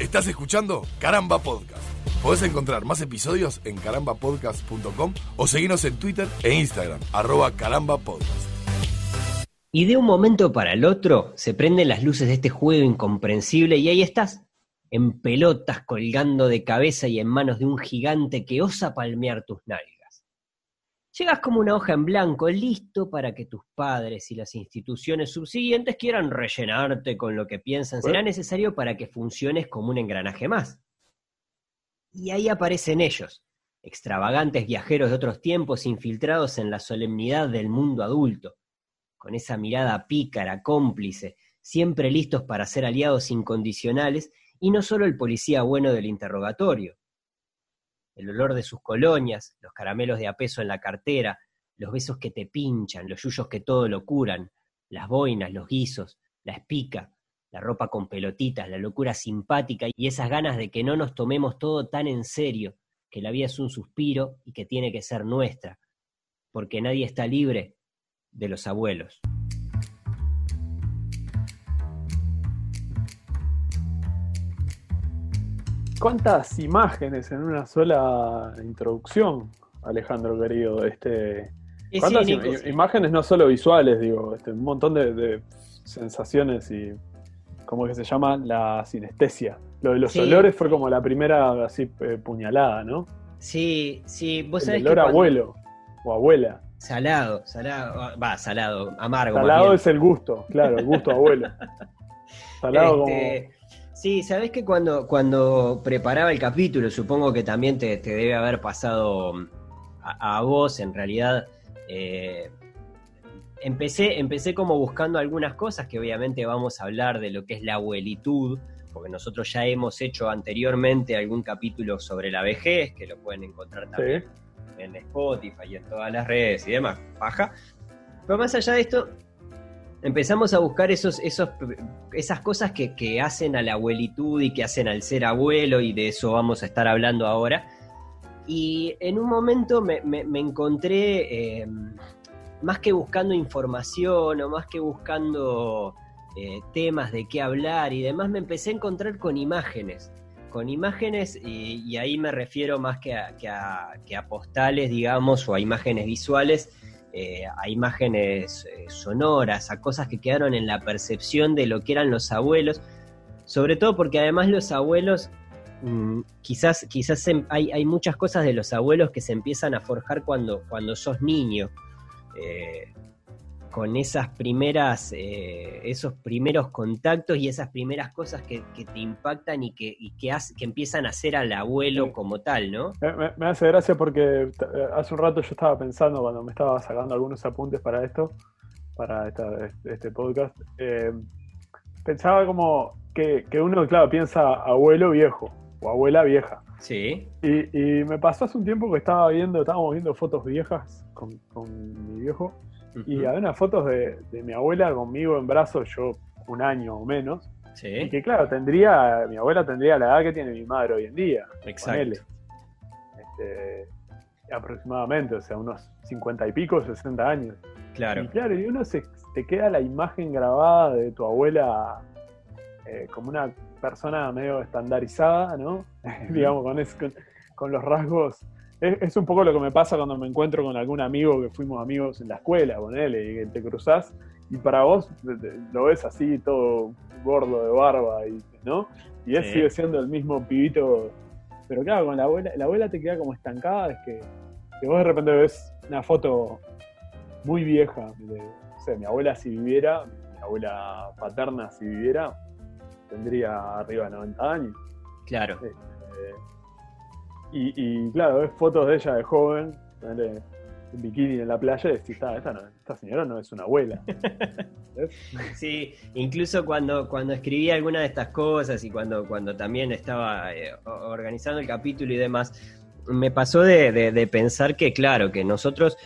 Estás escuchando Caramba Podcast. Podés encontrar más episodios en carambapodcast.com o seguirnos en Twitter e Instagram, arroba carambapodcast. Y de un momento para el otro se prenden las luces de este juego incomprensible y ahí estás, en pelotas colgando de cabeza y en manos de un gigante que osa palmear tus nalgas. Llegas como una hoja en blanco, listo para que tus padres y las instituciones subsiguientes quieran rellenarte con lo que piensan será necesario para que funciones como un engranaje más. Y ahí aparecen ellos, extravagantes viajeros de otros tiempos infiltrados en la solemnidad del mundo adulto, con esa mirada pícara, cómplice, siempre listos para ser aliados incondicionales y no solo el policía bueno del interrogatorio. El olor de sus colonias, los caramelos de apeso en la cartera, los besos que te pinchan, los yuyos que todo lo curan, las boinas, los guisos, la espica, la ropa con pelotitas, la locura simpática y esas ganas de que no nos tomemos todo tan en serio, que la vida es un suspiro y que tiene que ser nuestra, porque nadie está libre de los abuelos. ¿Cuántas imágenes en una sola introducción, Alejandro querido? Este, ¿Cuántas imágenes no solo visuales, digo, este, un montón de, sensaciones y ¿cómo que se llama? La sinestesia. Lo de los olores fue como la primera así eh, puñalada, ¿no? Sí, sí, vos sabés El olor abuelo o abuela. Salado, salado, va, salado, amargo. Salado es el gusto, claro, el gusto abuelo. Salado como este, Sí, sabes que cuando, cuando preparaba el capítulo, supongo que también te, debe haber pasado a, vos, en realidad, eh, empecé, empecé como buscando algunas cosas que obviamente vamos a hablar de lo que es la abuelitud, porque nosotros ya hemos hecho anteriormente algún capítulo sobre la vejez, que lo pueden encontrar también en Spotify y en todas las redes y demás, paja. Pero más allá de esto, empezamos a buscar esos, esos, esas cosas que, hacen a la abuelitud y que hacen al ser abuelo, y de eso vamos a estar hablando ahora. Y en un momento me, encontré, eh, más que buscando información o más que buscando eh, temas de qué hablar y demás, me empecé a encontrar con imágenes. Con imágenes, y, ahí me refiero más que que a postales, digamos, o a imágenes visuales, eh, a imágenes eh, sonoras, a cosas que quedaron en la percepción de lo que eran los abuelos, sobre todo porque además los abuelos, mm, quizás, quizás hay, hay, muchas cosas de los abuelos que se empiezan a forjar cuando, cuando sos niño. Eh, con esas primeras, eh, esos primeros contactos y esas primeras cosas que, te impactan y que, que, que, empiezan a hacer al abuelo como tal, ¿no? Me, hace gracia porque eh, hace un rato yo estaba pensando, cuando me estaba sacando algunos apuntes para esto, para este podcast, eh, pensaba como que, uno, claro, piensa abuelo viejo o abuela vieja. Sí. Y, me pasó hace un tiempo que estaba viendo, estábamos viendo fotos viejas con, con mi viejo y había unas fotos de, mi abuela conmigo en brazos, yo un año o menos. Sí. Y que claro, tendría, mi abuela tendría la edad que tiene mi madre hoy en día. Exacto. Este, aproximadamente, o sea, unos 50 y pico, 60 años. Claro. Y claro, y uno se, te queda la imagen grabada de tu abuela eh, como una persona medio estandarizada, ¿no? Digamos, con, con, los rasgos es, un poco lo que me pasa cuando me encuentro con algún amigo que fuimos amigos en la escuela, con él, y que te cruzás, y para vos lo ves así, todo gordo de barba, y, ¿no? Y él sigue siendo el mismo pibito. Pero claro, con la abuela, la abuela te queda como estancada, es que, vos de repente ves una foto muy vieja de, o sea, mi abuela si viviera, mi abuela paterna si viviera, tendría arriba de 90 años. Claro. Eh, y, claro, ves fotos de ella de joven, en bikini en la playa, y decís, esta, esta, señora no es una abuela. sí, incluso cuando, cuando escribí alguna de estas cosas y cuando, cuando también estaba eh, organizando el capítulo y demás, me pasó de, pensar que, claro, que nosotros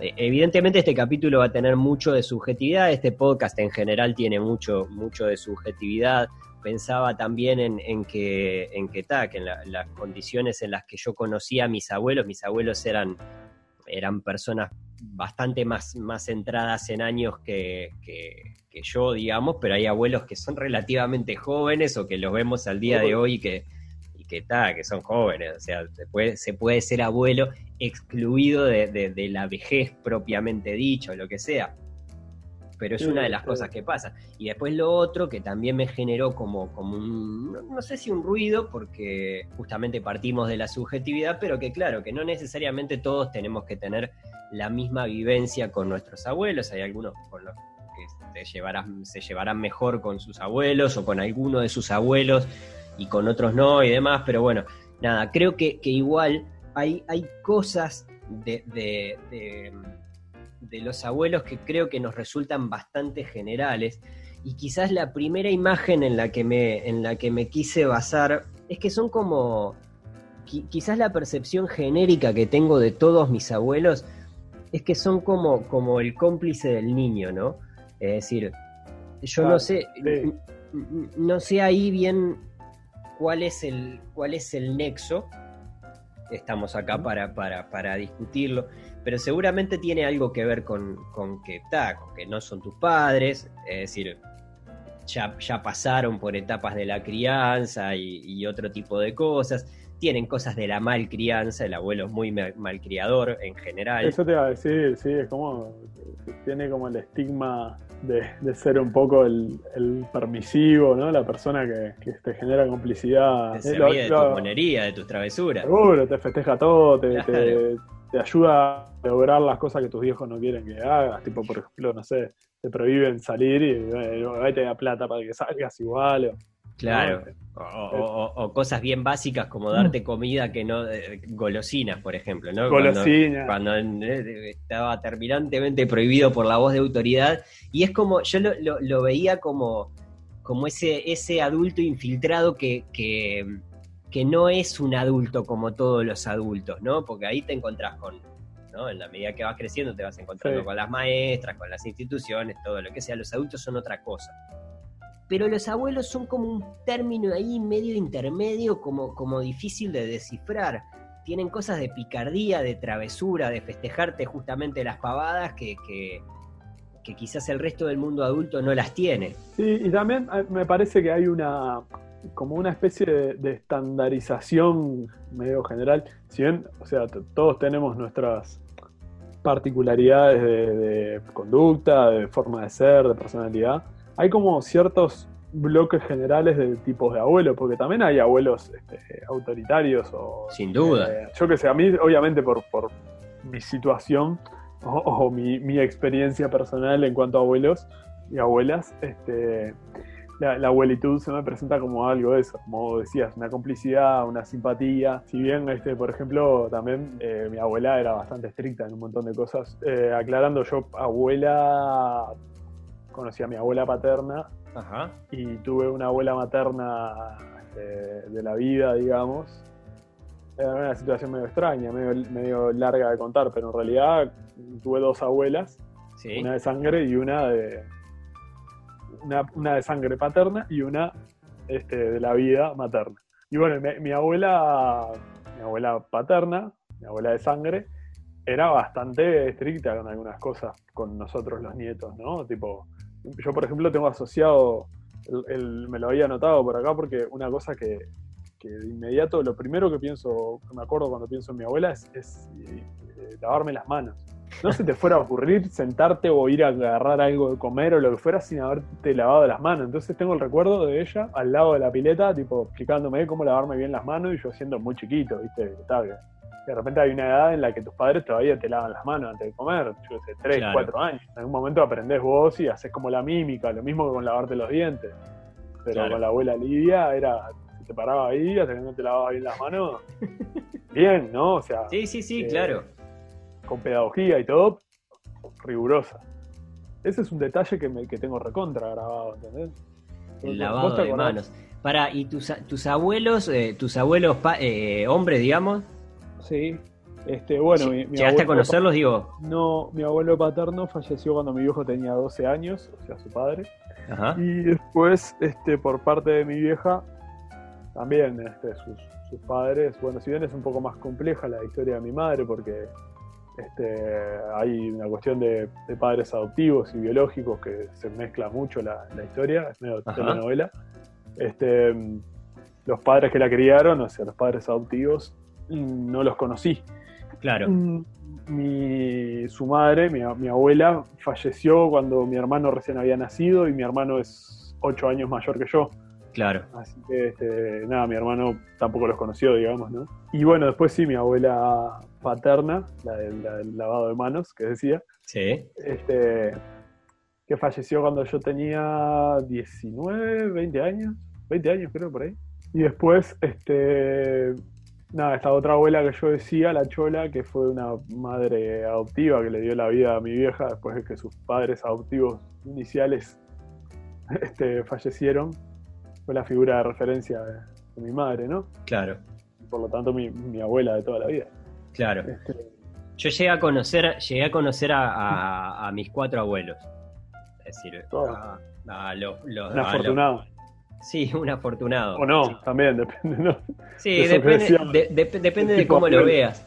eh, evidentemente este capítulo va a tener mucho de subjetividad, este podcast en general tiene mucho, mucho de subjetividad, pensaba también en, que, en que, que en las condiciones en las que yo conocía a mis abuelos, mis abuelos eran, eran personas bastante más, más centradas en años que, yo, digamos, pero hay abuelos que son relativamente jóvenes o que los vemos al día de hoy que, y que, que son jóvenes. O sea, se puede, se puede ser abuelo excluido de, la vejez propiamente dicho, lo que sea pero es una de las cosas que pasa. Y después lo otro que también me generó como, como un, no, sé si un ruido, porque justamente partimos de la subjetividad, pero que claro, que no necesariamente todos tenemos que tener la misma vivencia con nuestros abuelos, hay algunos con los que se llevarán, se llevarán mejor con sus abuelos o con alguno de sus abuelos y con otros no y demás, pero bueno, nada, creo que, igual hay, hay cosas de de los abuelos que creo que nos resultan bastante generales. Y quizás la primera imagen en la que me, en la que me quise basar es que son como. quizás la percepción genérica que tengo de todos mis abuelos es que son como, como el cómplice del niño, ¿no? Es decir, yo no sé. No sé ahí bien cuál es el, cuál es el nexo. Estamos acá para, para, para discutirlo pero seguramente tiene algo que ver con, que, con que no son tus padres, es decir, ya, ya pasaron por etapas de la crianza y, otro tipo de cosas. Tienen cosas de la malcrianza, el abuelo es muy malcriador en general. Eso te iba a decir, sí, es como, tiene como el estigma de, ser un poco el, permisivo, ¿no? La persona que, te genera complicidad. Te de tu monería, de tus travesuras. Seguro, te festeja todo, te, te ayuda a lograr las cosas que tus viejos no quieren que hagas. Tipo, por ejemplo, no sé, te prohíben salir y ahí te da plata para que salgas igual. Claro. O, cosas bien básicas como darte comida que no. Eh, golosinas, por ejemplo, ¿no? Golosinas. Cuando, eh, estaba terminantemente prohibido por la voz de autoridad. Y es como. Yo lo, veía como. Como ese, ese adulto infiltrado que, que que no es un adulto como todos los adultos, ¿no? Porque ahí te encontrás con, ¿no? En la medida que vas creciendo te vas encontrando con las maestras, con las instituciones, todo lo que sea. Los adultos son otra cosa. Pero los abuelos son como un término ahí medio intermedio, como, como difícil de descifrar. Tienen cosas de picardía, de travesura, de festejarte justamente las pavadas que, que, quizás el resto del mundo adulto no las tiene. Sí, y también eh, me parece que hay una, como una especie de, estandarización medio general. Si bien, o sea, todos tenemos nuestras particularidades de, conducta, de forma de ser, de personalidad, hay como ciertos bloques generales de tipos de abuelos, porque también hay abuelos este, autoritarios o... Sin duda. Eh, yo que sé, a mí obviamente por, por mi situación o, mi, mi, experiencia personal en cuanto a abuelos y abuelas, este, la, abuelitud se me presenta como algo de eso, como decías, una complicidad, una simpatía. Si bien, este, por ejemplo, también eh, mi abuela era bastante estricta en un montón de cosas. Eh, aclarando, yo abuela, conocí a mi abuela paterna y tuve una abuela materna este, de la vida, digamos. Era una situación medio extraña, medio, larga de contar, pero en realidad tuve dos abuelas, una de sangre y una de, una, de sangre paterna y una este, de la vida materna. Y bueno, mi, abuela, mi abuela paterna, mi abuela de sangre, era bastante estricta con algunas cosas con nosotros los nietos, ¿no? Tipo, yo por ejemplo tengo asociado, el, me lo había anotado por acá porque una cosa que, de inmediato, lo primero que pienso, que me acuerdo cuando pienso en mi abuela es, eh, lavarme las manos no se te fuera a ocurrir sentarte o ir a agarrar algo de comer o lo que fuera sin haberte lavado las manos. Entonces tengo el recuerdo de ella al lado de la pileta, tipo explicándome cómo lavarme bien las manos y yo siendo muy chiquito, ¿viste? De repente hay una edad en la que tus padres todavía te lavan las manos antes de comer, yo sé, 3, 4 años. En algún momento aprendés vos y haces como la mímica, lo mismo que con lavarte los dientes. Pero con la abuela Lidia era, te paraba ahí hasta que no te lavabas bien las manos. bien, ¿no? O sea. Sí, sí, sí, eh, claro con pedagogía y todo, rigurosa. Ese es un detalle que, me, que tengo recontra grabado, ¿entendés? El lavado de manos. Para, ¿y tus, tus abuelos, eh, tus abuelos eh, hombres, digamos? Sí. Este, bueno, mi, ¿Llegaste a conocerlos, digo? No, mi abuelo paterno falleció cuando mi viejo tenía 12 años, o sea, su padre. Ajá. Y después, este, por parte de mi vieja, también este, sus, sus padres, bueno, si bien es un poco más compleja la historia de mi madre, porque Este, hay una cuestión de, padres adoptivos y biológicos que se mezcla mucho la, historia, es medio telenovela. Este, los padres que la criaron, o sea, los padres adoptivos, no los conocí. Claro. Mm, mi, su madre, mi, mi, abuela, falleció cuando mi hermano recién había nacido y mi hermano es ocho años mayor que yo. Claro. Así que, este, nada, mi hermano tampoco los conoció, digamos, ¿no? Y bueno, después sí, mi abuela paterna, la del, lavado de manos, que decía. Sí. Este, que falleció cuando yo tenía 19, 20 años. 20 años creo, por ahí. Y después, este, nada, esta otra abuela que yo decía, la Chola, que fue una madre adoptiva que le dio la vida a mi vieja después de que sus padres adoptivos iniciales este, fallecieron fue la figura de referencia de, mi madre, ¿no? Claro. Por lo tanto, mi, abuela de toda la vida. Claro. Este, Yo llegué a conocer, llegué a conocer a, mis cuatro abuelos. Es decir, a, los, Un afortunado. Sí, un afortunado. O no, también, depende, ¿no? Sí, depende, de, depende de cómo lo veas.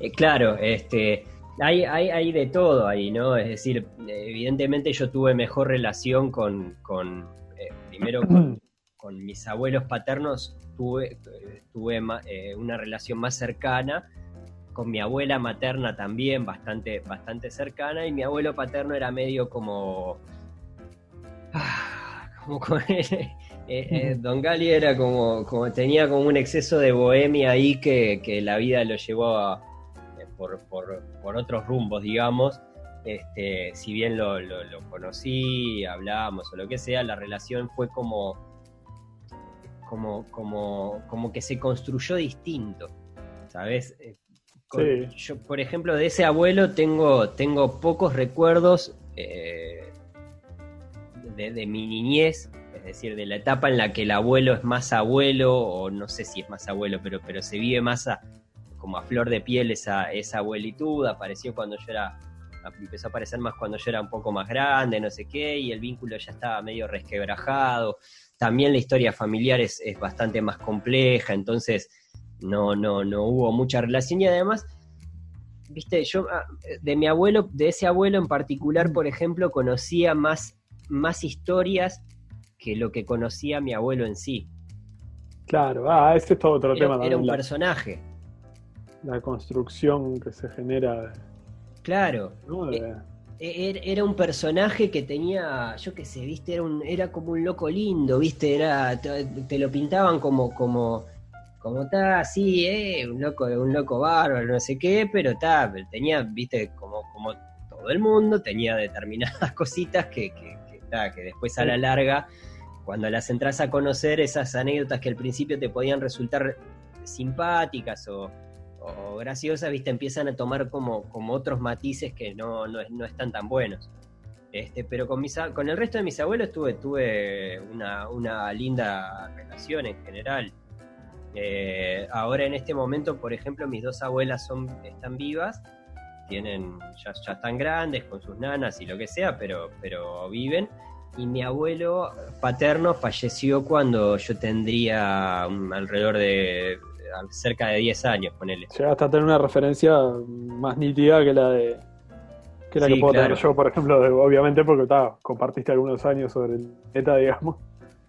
Eh, claro, este, hay, hay, hay, de todo ahí, ¿no? Es decir, evidentemente yo tuve mejor relación con, con eh, primero con, con mis abuelos paternos tuve, tuve eh, una relación más cercana, con mi abuela materna también bastante, bastante cercana, y mi abuelo paterno era medio como... Ah, como eh, eh, Don Gali era como, como, tenía como un exceso de bohemia ahí que, la vida lo llevó por, por, otros rumbos, digamos. Este, si bien lo, lo, lo conocí, hablábamos o lo que sea, la relación fue como como, como, como que se construyó distinto, ¿sabes? Eh, yo, por ejemplo, de ese abuelo tengo, tengo pocos recuerdos eh, de, mi niñez, es decir, de la etapa en la que el abuelo es más abuelo, o no sé si es más abuelo, pero, pero se vive más como a flor de piel esa, esa abuelitud, apareció cuando yo era empezó a aparecer más cuando yo era un poco más grande, no sé qué, y el vínculo ya estaba medio resquebrajado. También la historia familiar es, bastante más compleja, entonces no, no, no hubo mucha relación y además, viste, yo ah, de mi abuelo, de ese abuelo en particular, por ejemplo, conocía más, más historias que lo que conocía mi abuelo en sí. Claro, ah, ese es todo otro tema. Era un personaje. La construcción que se genera. Claro. Eh, e-, er, era un personaje que tenía, yo qué sé, viste, era, un, era como un loco lindo, viste, era, te, lo pintaban como, como, como está así, eh, un loco, un loco bárbaro, no sé qué, pero está, tenía, viste, como, como todo el mundo, tenía determinadas cositas que, que, que después a la larga, cuando las entras a conocer, esas anécdotas que al principio te podían resultar simpáticas o, o graciosas, viste, empiezan a tomar como, como otros matices que no, no, están tan buenos. Este, pero con, mis, con el resto de mis abuelos tuve, tuve una, linda relación en general. Eh, ahora en este momento, por ejemplo, mis dos abuelas son, están vivas, tienen, ya, ya están grandes con sus nanas y lo que sea, pero, pero viven. Y mi abuelo paterno falleció cuando yo tendría alrededor de cerca de 10 años, ponele. Llegaste a tener una referencia más nítida que la de que la que puedo tener yo, por ejemplo, obviamente porque compartiste algunos años sobre el ETA, digamos,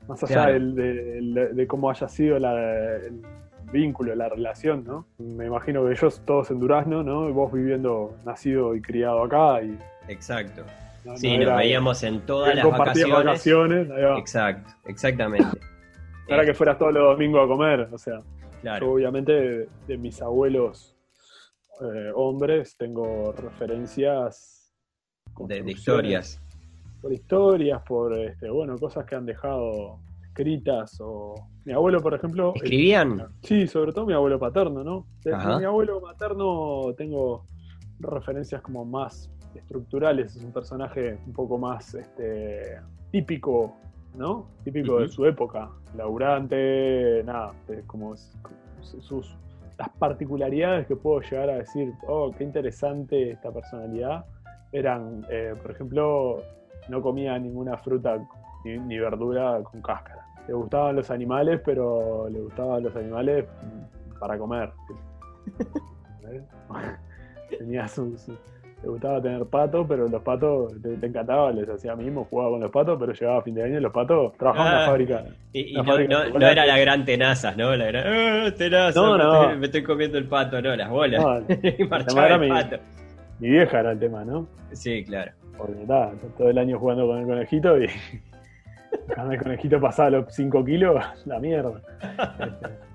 más allá de, cómo haya sido el vínculo, la relación, ¿no? Me imagino que ellos todos en Durazno, ¿no? Y vos viviendo, nacido y criado acá. Y, Exacto. Sí, nos veíamos en todas las vacaciones. Exacto, exactamente. Para que fueras todos los domingos a comer, o sea obviamente, de, mis abuelos eh, hombres tengo referencias. De, historias. Por historias, por este, bueno, cosas que han dejado escritas o mi abuelo por ejemplo escribían sí sobre todo mi abuelo paterno no de, mi abuelo paterno tengo referencias como más estructurales es un personaje un poco más este típico ¿no? Típico de su época, laburante, nada, como sus las particularidades que puedo llegar a decir, oh, qué interesante esta personalidad, eran, eh, por ejemplo, no comía ninguna fruta ni, verdura con cáscara. Le gustaban los animales, pero le gustaban los animales para comer. tenías un, te gustaba tener patos, pero los patos te, te encantaba, les hacía mismo, jugaba con los patos, pero llegaba a fin de año y los patos trabajaban en Ah. la fábrica. Y, no, fábrica no- no era la gran tenazas, ¿no? La gran, "Ah, tenaza, No, me, no. Estoy, me estoy comiendo el pato, no, las bolas. No, y marchaba el mi- pato. Mi vieja era el tema, ¿no? Sí, claro. Porque nada, todo el año jugando con el conejito y cuando el conejito pasaba los 5 kilos, la mierda.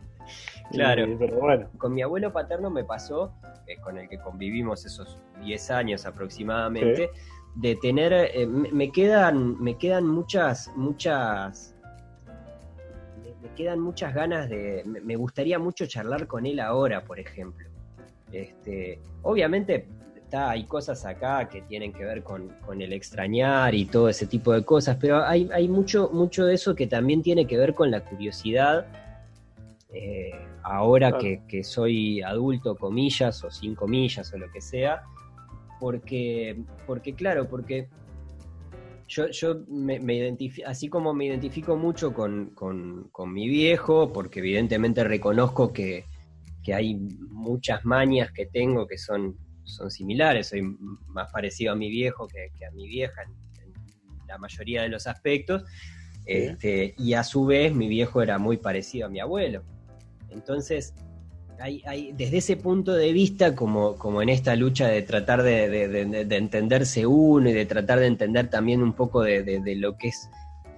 Claro. y- pero bueno, Con mi abuelo paterno me pasó, es con el que convivimos esos 10 años aproximadamente, de tener, eh, me, me quedan, me quedan muchas, muchas, me, me quedan muchas ganas de, me, me gustaría mucho charlar con él ahora, por ejemplo. Este, obviamente está, hay cosas acá que tienen que ver con, con el extrañar y todo ese tipo de cosas, pero hay, hay mucho, mucho de eso que también tiene que ver con la curiosidad. Eh, ahora Claro. que, que soy adulto, comillas, o sin comillas, o lo que sea, porque, porque claro, porque yo, yo me, me identifi- así como me identifico mucho con, con- con mi viejo, porque evidentemente reconozco que, que hay muchas mañas que tengo que son, son similares, soy más parecido a mi viejo que, que a mi vieja en, en la mayoría de los aspectos, este, y a su vez mi viejo era muy parecido a mi abuelo. Entonces, hay, hay- desde ese punto de vista, como, como en esta lucha de tratar de, de- de- de entenderse uno y de tratar de entender también un poco de, lo que es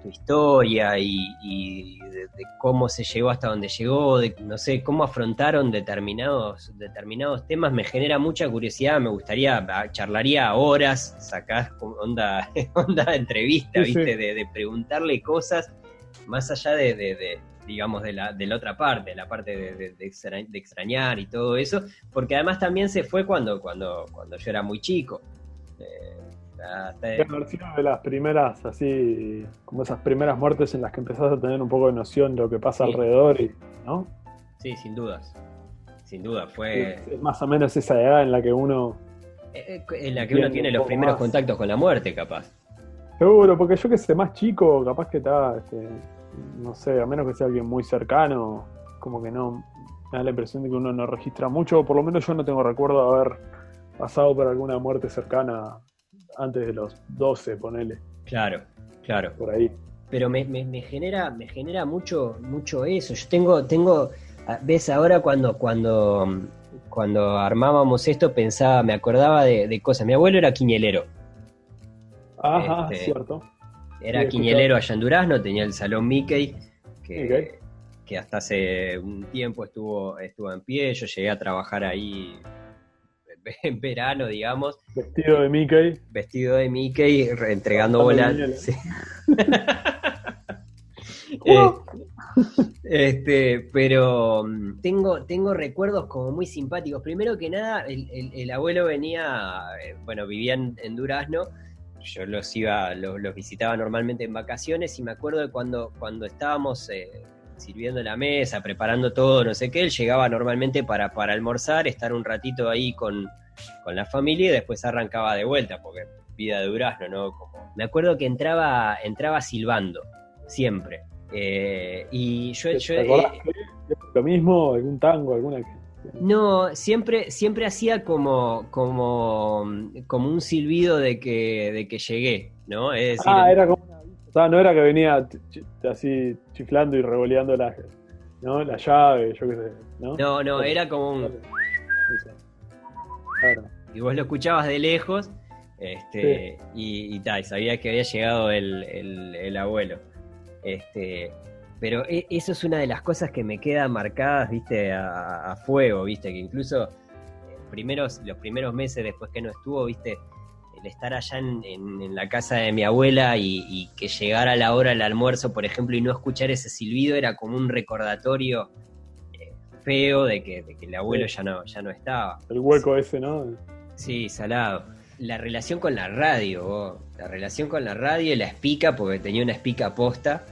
tu historia y, y de, cómo se llegó hasta donde llegó, de no sé, cómo afrontaron determinados, determinados temas, me genera mucha curiosidad, me gustaría, charlaría horas, sacás onda, onda entrevista, Sí. ¿viste? De, de preguntarle cosas más allá de, digamos, de la, de la otra parte, la parte de, de- de extra- de extrañar y todo eso, porque además también se fue cuando, cuando, cuando yo era muy chico. Eh, hasta- sido de las primeras, así, como esas primeras muertes en las que empezás a tener un poco de noción de lo que pasa Sí. alrededor, y, ¿no? sí, sin dudas. Sin duda, fue Es, es más o menos esa edad en la que uno. eh, eh, en la que uno tiene los primeros más. contactos con la muerte, capaz. Seguro, porque yo que sé, más chico, capaz que está, este, no sé, a menos que sea alguien muy cercano, como que no. Me da la impresión de que uno no registra mucho, o por lo menos yo no tengo recuerdo de haber pasado por alguna muerte cercana antes de los 12, ponele, Claro, claro. por ahí. pero me, me- me genera me genera mucho mucho eso yo tengo tengo ah, ves ahora cuando cuando cuando armábamos esto pensaba me acordaba de, de cosas mi abuelo era quiñelero Ajá, Este, cierto. Era quiñelero allá en Durazno tenía el salón Mickey que, que hasta hace un tiempo estuvo estuvo en pie yo llegué a trabajar ahí en verano digamos Vestido de Mickey. vestido de Mickey re- entregando bolas en sí. Eh, este, pero mm, tengo, tengo recuerdos como muy simpáticos. Primero que nada, el, el- el abuelo venía, eh, bueno, vivía en, en Durazno, yo los iba, los, los visitaba normalmente en vacaciones y me acuerdo de cuando, cuando estábamos eh, sirviendo la mesa, preparando todo, no sé qué, él llegaba normalmente para, para almorzar, estar un ratito ahí con, con la familia y después arrancaba de vuelta, porque vida de Durazno, ¿no? Como... Me acuerdo que entraba, entraba silbando, siempre. Eh, y yo, ¿Te, yo, te eh, lo mismo? ¿Algún tango? ¿Alguna que- no, siempre, siempre hacía como, como, como un silbido de que, de que llegué, ¿no? Es decir, Ah, era como una... O sea, no era que venía así chiflando y revoleando la, ¿no? la llave, yo qué sé, ¿no? no, no, era como un. Claro. y vos lo escuchabas de lejos, este, y, y tal, y sabías que había llegado el, el- el abuelo. Este, pero e- eso es una de las cosas que me quedan marcadas, viste, a, a fuego, viste, que incluso eh, primeros, los primeros meses después que no estuvo, viste, el estar allá en, en- en la casa de mi abuela y, y que llegara la hora del almuerzo, por ejemplo, y no escuchar ese silbido era como un recordatorio eh, feo de que, de que el abuelo Sí. ya no, ya no estaba. El hueco ese, ¿no? Sí, salado. La relación con la radio, vos. la relación con la radio y la espica, porque tenía una espica posta.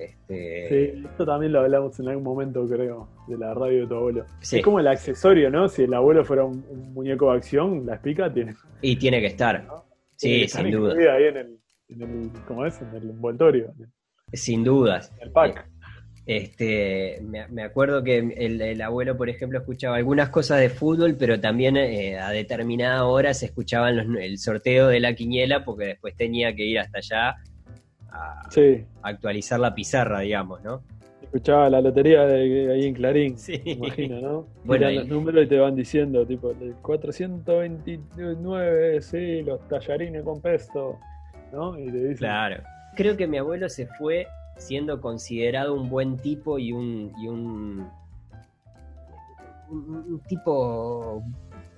Este, Sí, esto también lo hablamos en algún momento, creo, de la radio de tu abuelo. sí, Es como el accesorio, ¿no? Si el abuelo fuera un, un muñeco de acción, la espica tiene, Y tiene que estar. ¿no? Sí, tiene que estar sin duda. ahí en el, en el, ¿cómo es? En el envoltorio, en Sin dudas. el pack. Este, me, acuerdo que el, abuelo, por ejemplo, escuchaba algunas cosas de fútbol, pero también eh, a determinada hora se escuchaban el sorteo de la quiniela, porque después tenía que ir hasta allá a, actualizar la pizarra, digamos, ¿no? Escuchaba la lotería de, ahí en Clarín, sí. imagino, ¿no? Bueno, los números y te van diciendo, tipo, el 429, sí, los tallarines con pesto, ¿no? Y te dicen, claro. Creo que mi abuelo se fue siendo considerado un buen tipo y un, y un, un, tipo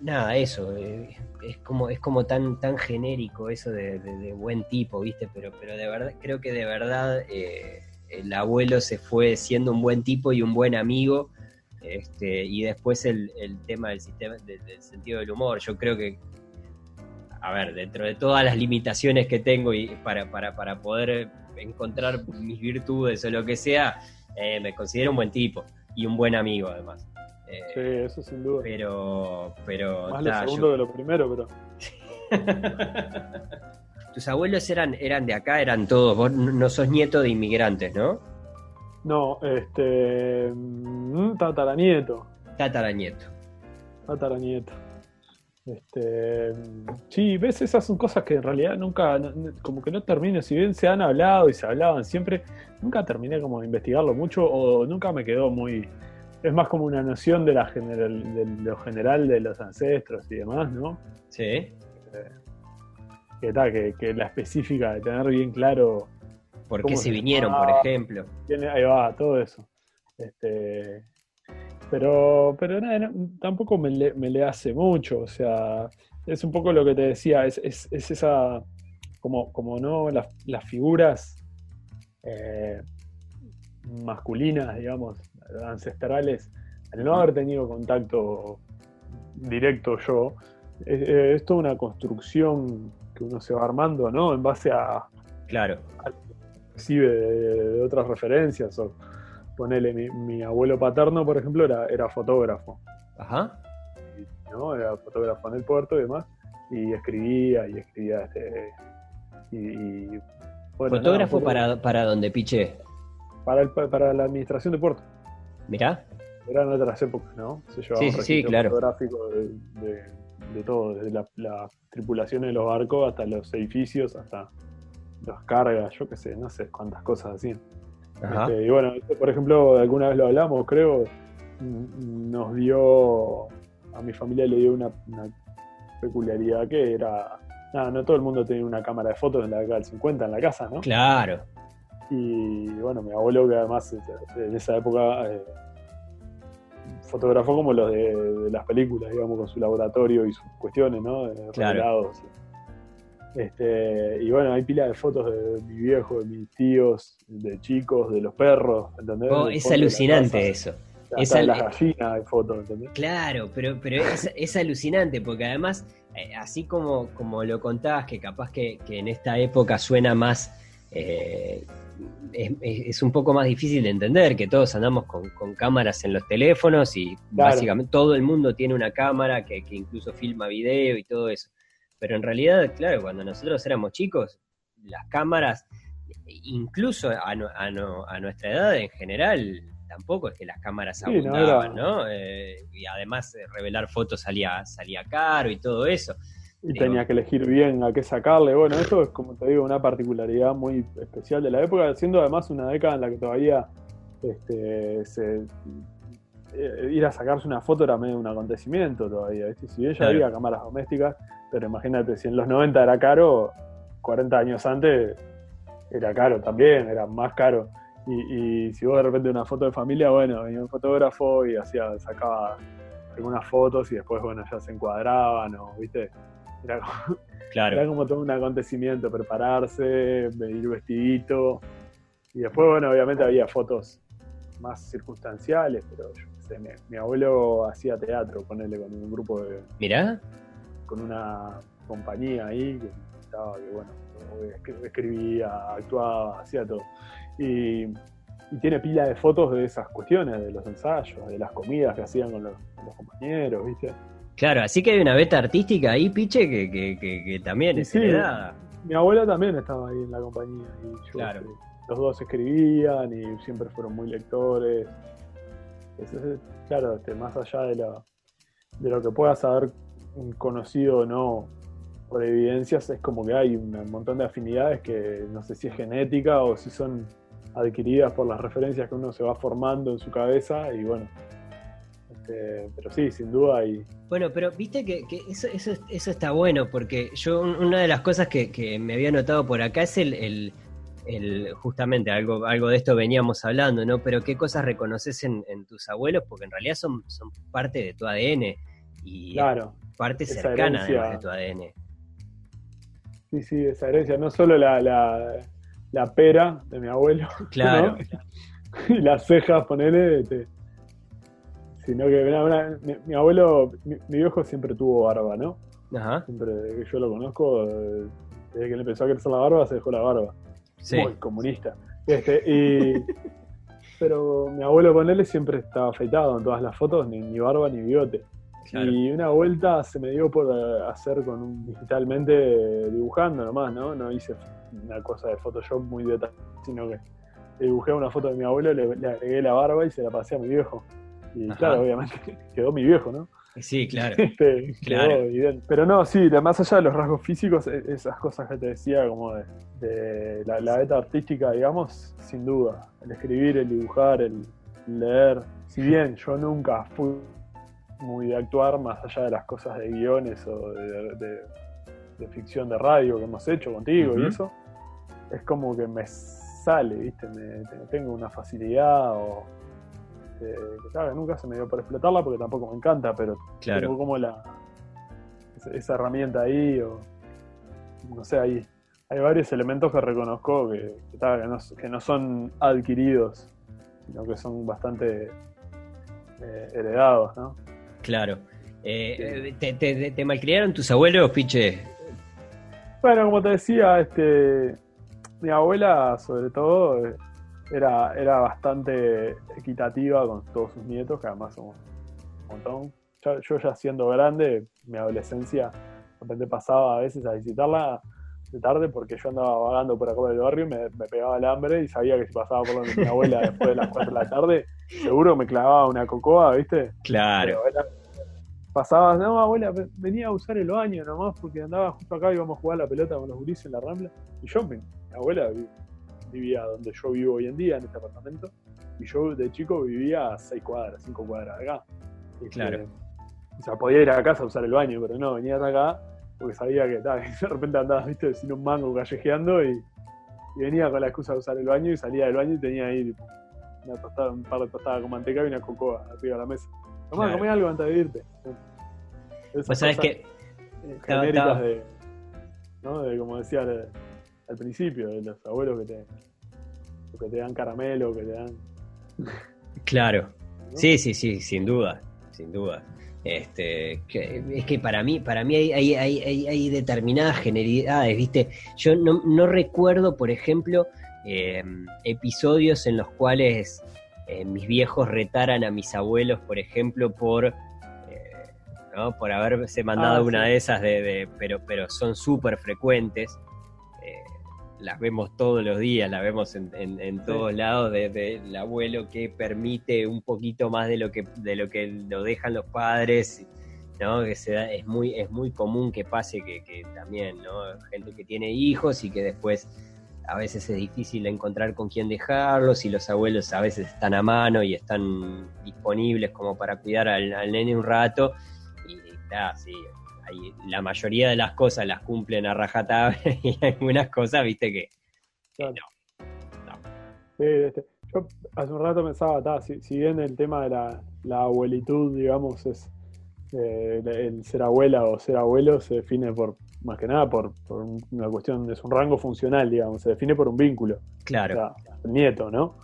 nada, eso, eh, es como, es como tan, tan genérico eso de, buen tipo, ¿viste? Pero, pero de verdad, creo que de verdad eh, el abuelo se fue siendo un buen tipo y un buen amigo. Este, y después el, tema del sistema, del, sentido del humor. Yo creo que, a ver, dentro de todas las limitaciones que tengo y para, para, para poder encontrar mis virtudes o lo que sea, eh, me considero un buen tipo y un buen amigo además. Eh, sí, eso sin duda. Pero, pero. Más lo segundo de lo primero, pero. Tus abuelos eran, eran de acá, eran todos. Vos no sos nieto de inmigrantes, ¿no? No, este. Mm, tataranieto. Tataranieto. Tataranieto. Este, sí, ves, esas son cosas que en realidad nunca, como que no termino, si bien se han hablado y se hablaban siempre, nunca terminé como de investigarlo mucho o nunca me quedó muy, es más como una noción de, la general, de lo general de los ancestros y demás, ¿no? Sí. Eh, que, tal, que, la específica de tener bien claro. ¿Por qué se vinieron, por ejemplo? ahí va, todo eso. Este, pero, pero nada, tampoco me le, hace mucho. O sea, es un poco lo que te decía, es, esa, como, como no, las, figuras eh, masculinas, digamos, ancestrales, al no haber tenido contacto directo yo, es, toda una construcción que uno se va armando, ¿no? En base a. Claro. recibe de, otras referencias o ponele, mi, abuelo paterno, por ejemplo, era, era fotógrafo. Ajá. ¿no? Era fotógrafo en el puerto y demás. Y escribía y escribía este. Y, ¿Fotógrafo para, para dónde, Piche? Para, el, para la administración de puerto. Mirá. Eran otras épocas, ¿no? Se llevaba sí, un sí, claro. fotográfico de, de, todo, desde las la tripulaciones de los barcos hasta los edificios, hasta las cargas, yo qué sé, no sé cuántas cosas hacían. Este, y bueno, por ejemplo, alguna vez lo hablamos, creo, nos dio, a mi familia le dio una, peculiaridad que era, nada, no todo el mundo tenía una cámara de fotos en la década del 50 en la casa, ¿no? Claro. Y bueno, mi abuelo que además en esa época eh, fotografó como los de, las películas, digamos, con su laboratorio y sus cuestiones, ¿no? Claro. Este, y bueno, hay pila de fotos de mi viejo, de mis tíos, de chicos, de los perros, ¿entendés? Oh, es alucinante eso. Es las gallinas hay fotos, ¿entendés? Claro, pero, pero es, alucinante porque además, eh, así como, como lo contabas, que capaz que, en esta época suena más... Eh, es, un poco más difícil de entender que todos andamos con, cámaras en los teléfonos y básicamente todo el mundo tiene una cámara que, que incluso filma video y todo eso. Pero en realidad, claro, cuando nosotros éramos chicos, las cámaras, incluso a, nuestra edad en general, tampoco es que las cámaras abundaban, ¿no? Eh, y además eh, revelar fotos salía, salía caro y todo eso. Y tenía que elegir bien a qué sacarle. Bueno, eso es, como te digo, una particularidad muy especial de la época, siendo además una década en la que todavía este, se, eh, ir a sacarse una foto era medio un acontecimiento todavía. Si ella había cámaras domésticas, pero imagínate, si en los 90 era caro, 40 años antes era caro también, era más caro. Y, si vos de repente una foto de familia, bueno, venía un fotógrafo y hacía, sacaba algunas fotos y después, bueno, ya se encuadraban, o, ¿viste? Era como, claro. era como todo un acontecimiento, prepararse, venir vestidito. Y después, bueno, obviamente había fotos más circunstanciales, pero yo mi, abuelo hacía teatro, ponerle con un grupo de. Mirá. Con una compañía ahí que estaba, que bueno, escribía, actuaba, hacía todo. Y, tiene pila de fotos de esas cuestiones, de los ensayos, de las comidas que hacían con los, compañeros, ¿viste? Claro, así que hay una beta artística ahí, Piche, que, que, también es Mi abuela también estaba ahí en la compañía. Y yo, claro. los dos escribían y siempre fueron muy lectores. Entonces, claro, este, más allá de lo, de lo que puedas haber conocido o no por evidencias, es como que hay un montón de afinidades que no sé si es genética o si son adquiridas por las referencias que uno se va formando en su cabeza y bueno, este, pero sí, sin duda hay... Bueno, pero viste que, eso, eso, está bueno, porque yo una de las cosas que, me había notado por acá es el, el, justamente algo, algo de esto veníamos hablando, ¿no? Pero qué cosas reconoces en, tus abuelos, porque en realidad son, son parte de tu ADN y claro, parte cercana de tu ADN. Sí, sí, esa herencia, no solo la, la, pera de mi abuelo, claro, y las cejas, ponele, este, sino que mi, abuelo, mi, viejo siempre tuvo barba, ¿no? Ajá. Siempre que yo lo conozco, desde que le empezó a crecer la barba, se dejó la barba. Sí. Muy comunista. Este, y, pero mi abuelo con él siempre estaba afeitado en todas las fotos, ni, barba ni bigote. Y una vuelta se me dio por eh, hacer con un digitalmente dibujando nomás, ¿no? No hice una cosa de Photoshop muy detallada, sino que dibujé una foto de mi abuelo, le, le agregué la barba y se la pasé a mi viejo. Y claro, obviamente quedó mi viejo, ¿no? Sí, claro. Este, claro. Pero no, sí, más allá de los rasgos físicos, e, esas cosas que te decía, como de, la, la, beta artística, digamos, sin duda. El escribir, el dibujar, el leer. Si bien yo nunca fui muy de actuar, más allá de las cosas de guiones o de, ficción de radio que hemos hecho contigo y eso, es como que me sale, ¿viste? Me, tengo una facilidad o que nunca se me dio por explotarla porque tampoco me encanta, pero tengo como la esa, herramienta ahí, o no sé, hay, hay varios elementos que reconozco que, que, no, son adquiridos, sino que son bastante eh, heredados, ¿no? Claro. Eh, ¿te, te, malcriaron tus abuelos, Piche? Bueno, como te decía, este mi abuela, sobre todo, eh, era, era bastante equitativa con todos sus nietos, que además somos un montón. Yo, ya siendo grande, mi adolescencia, de repente pasaba a veces a visitarla de tarde porque yo andaba vagando por acá por el barrio, me, me pegaba el hambre y sabía que si pasaba por donde mi abuela después de las 4 de la tarde, seguro me clavaba una cocoa, ¿viste? Claro. pasaba, no, abuela, venía a usar el baño nomás porque andaba justo acá y íbamos a jugar la pelota con los gurises en la rambla. Y yo, mi, mi abuela vivía donde yo vivo hoy en día, en este apartamento, y yo de chico vivía a 6 cuadras, 5 cuadras de acá. Claro. o sea, podía ir a casa a usar el baño, pero no, venía hasta acá porque sabía que, de repente andaba, viste, sin un mango callejeando y, venía con la excusa de usar el baño y salía del baño y tenía ahí una tostada, un par de tostadas con manteca y una cocoa arriba de la mesa. Tomá, comé algo antes de irte. pues sabes que genéricas de, ¿no? de, como decía, al principio, de los abuelos que te, que te dan caramelo, que te dan. Claro. Sí, sí, sí, sin duda, sin duda. Este, es que para mí, para mí hay, hay, hay, hay determinadas generalidades, ¿viste? Yo no, no recuerdo, por ejemplo, em, episodios en los cuales eh, mis viejos retaran a mis abuelos, por ejemplo, por eh, ¿no? por haberse mandado ah, una de esas de, pero pero son súper frecuentes las vemos todos los días, las vemos en, en, todos lados, desde el abuelo que permite un poquito más de lo que, de lo, que lo dejan los padres, ¿no? Que se da, es muy, es muy común que pase que, que, también, ¿no? Gente que tiene hijos y que después a veces es difícil encontrar con quién dejarlos y los abuelos a veces están a mano y están disponibles como para cuidar al, al nene un rato y está, sí, la mayoría de las cosas las cumplen a rajatabla y algunas cosas, viste que, no. Este, yo hace un rato pensaba, si, bien el tema de la, abuelitud, digamos, es eh, el ser abuela o ser abuelo se define por, más que nada, por, una cuestión, es un rango funcional, digamos, se define por un vínculo. Claro. el nieto, ¿no?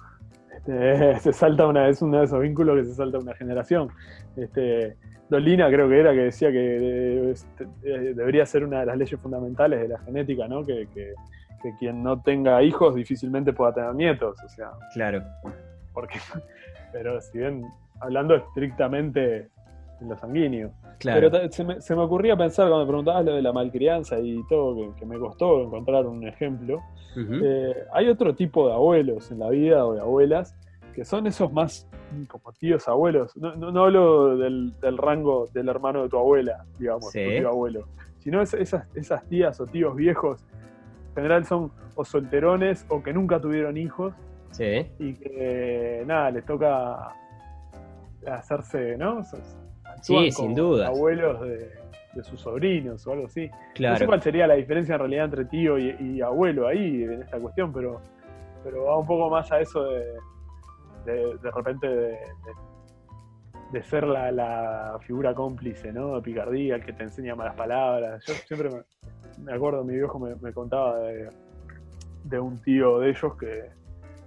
Este, se salta una, es uno de esos vínculos que se salta una generación. Este, Dolina creo que era que decía que este, eh, debería ser una de las leyes fundamentales de la genética, ¿no? Que, quien no tenga hijos difícilmente pueda tener nietos, o sea. Claro. Porque, pero si bien hablando estrictamente en lo sanguíneo. Claro. Pero se me, se me, ocurría pensar cuando me preguntabas lo de la malcrianza y todo, que, que me costó encontrar un ejemplo. Uh -huh. eh, hay otro tipo de abuelos en la vida o de abuelas que son esos más como tíos abuelos. No, no, no hablo del, del, rango del hermano de tu abuela, digamos, sí. tu tío abuelo, sino es, esas, esas tías o tíos viejos. En general son o solterones o que nunca tuvieron hijos. Sí. Y que nada, les toca hacerse, ¿no? Sí, sin duda. Abuelos de, de, sus sobrinos o algo así. Claro. No sé cuál sería la diferencia en realidad entre tío y, y abuelo ahí en esta cuestión, pero, pero va un poco más a eso de, de, de repente de, de, ser la, la, figura cómplice, ¿no? De picardía, el que te enseña malas palabras. Yo siempre me, me acuerdo, mi viejo me, me contaba de, de, un tío de ellos que,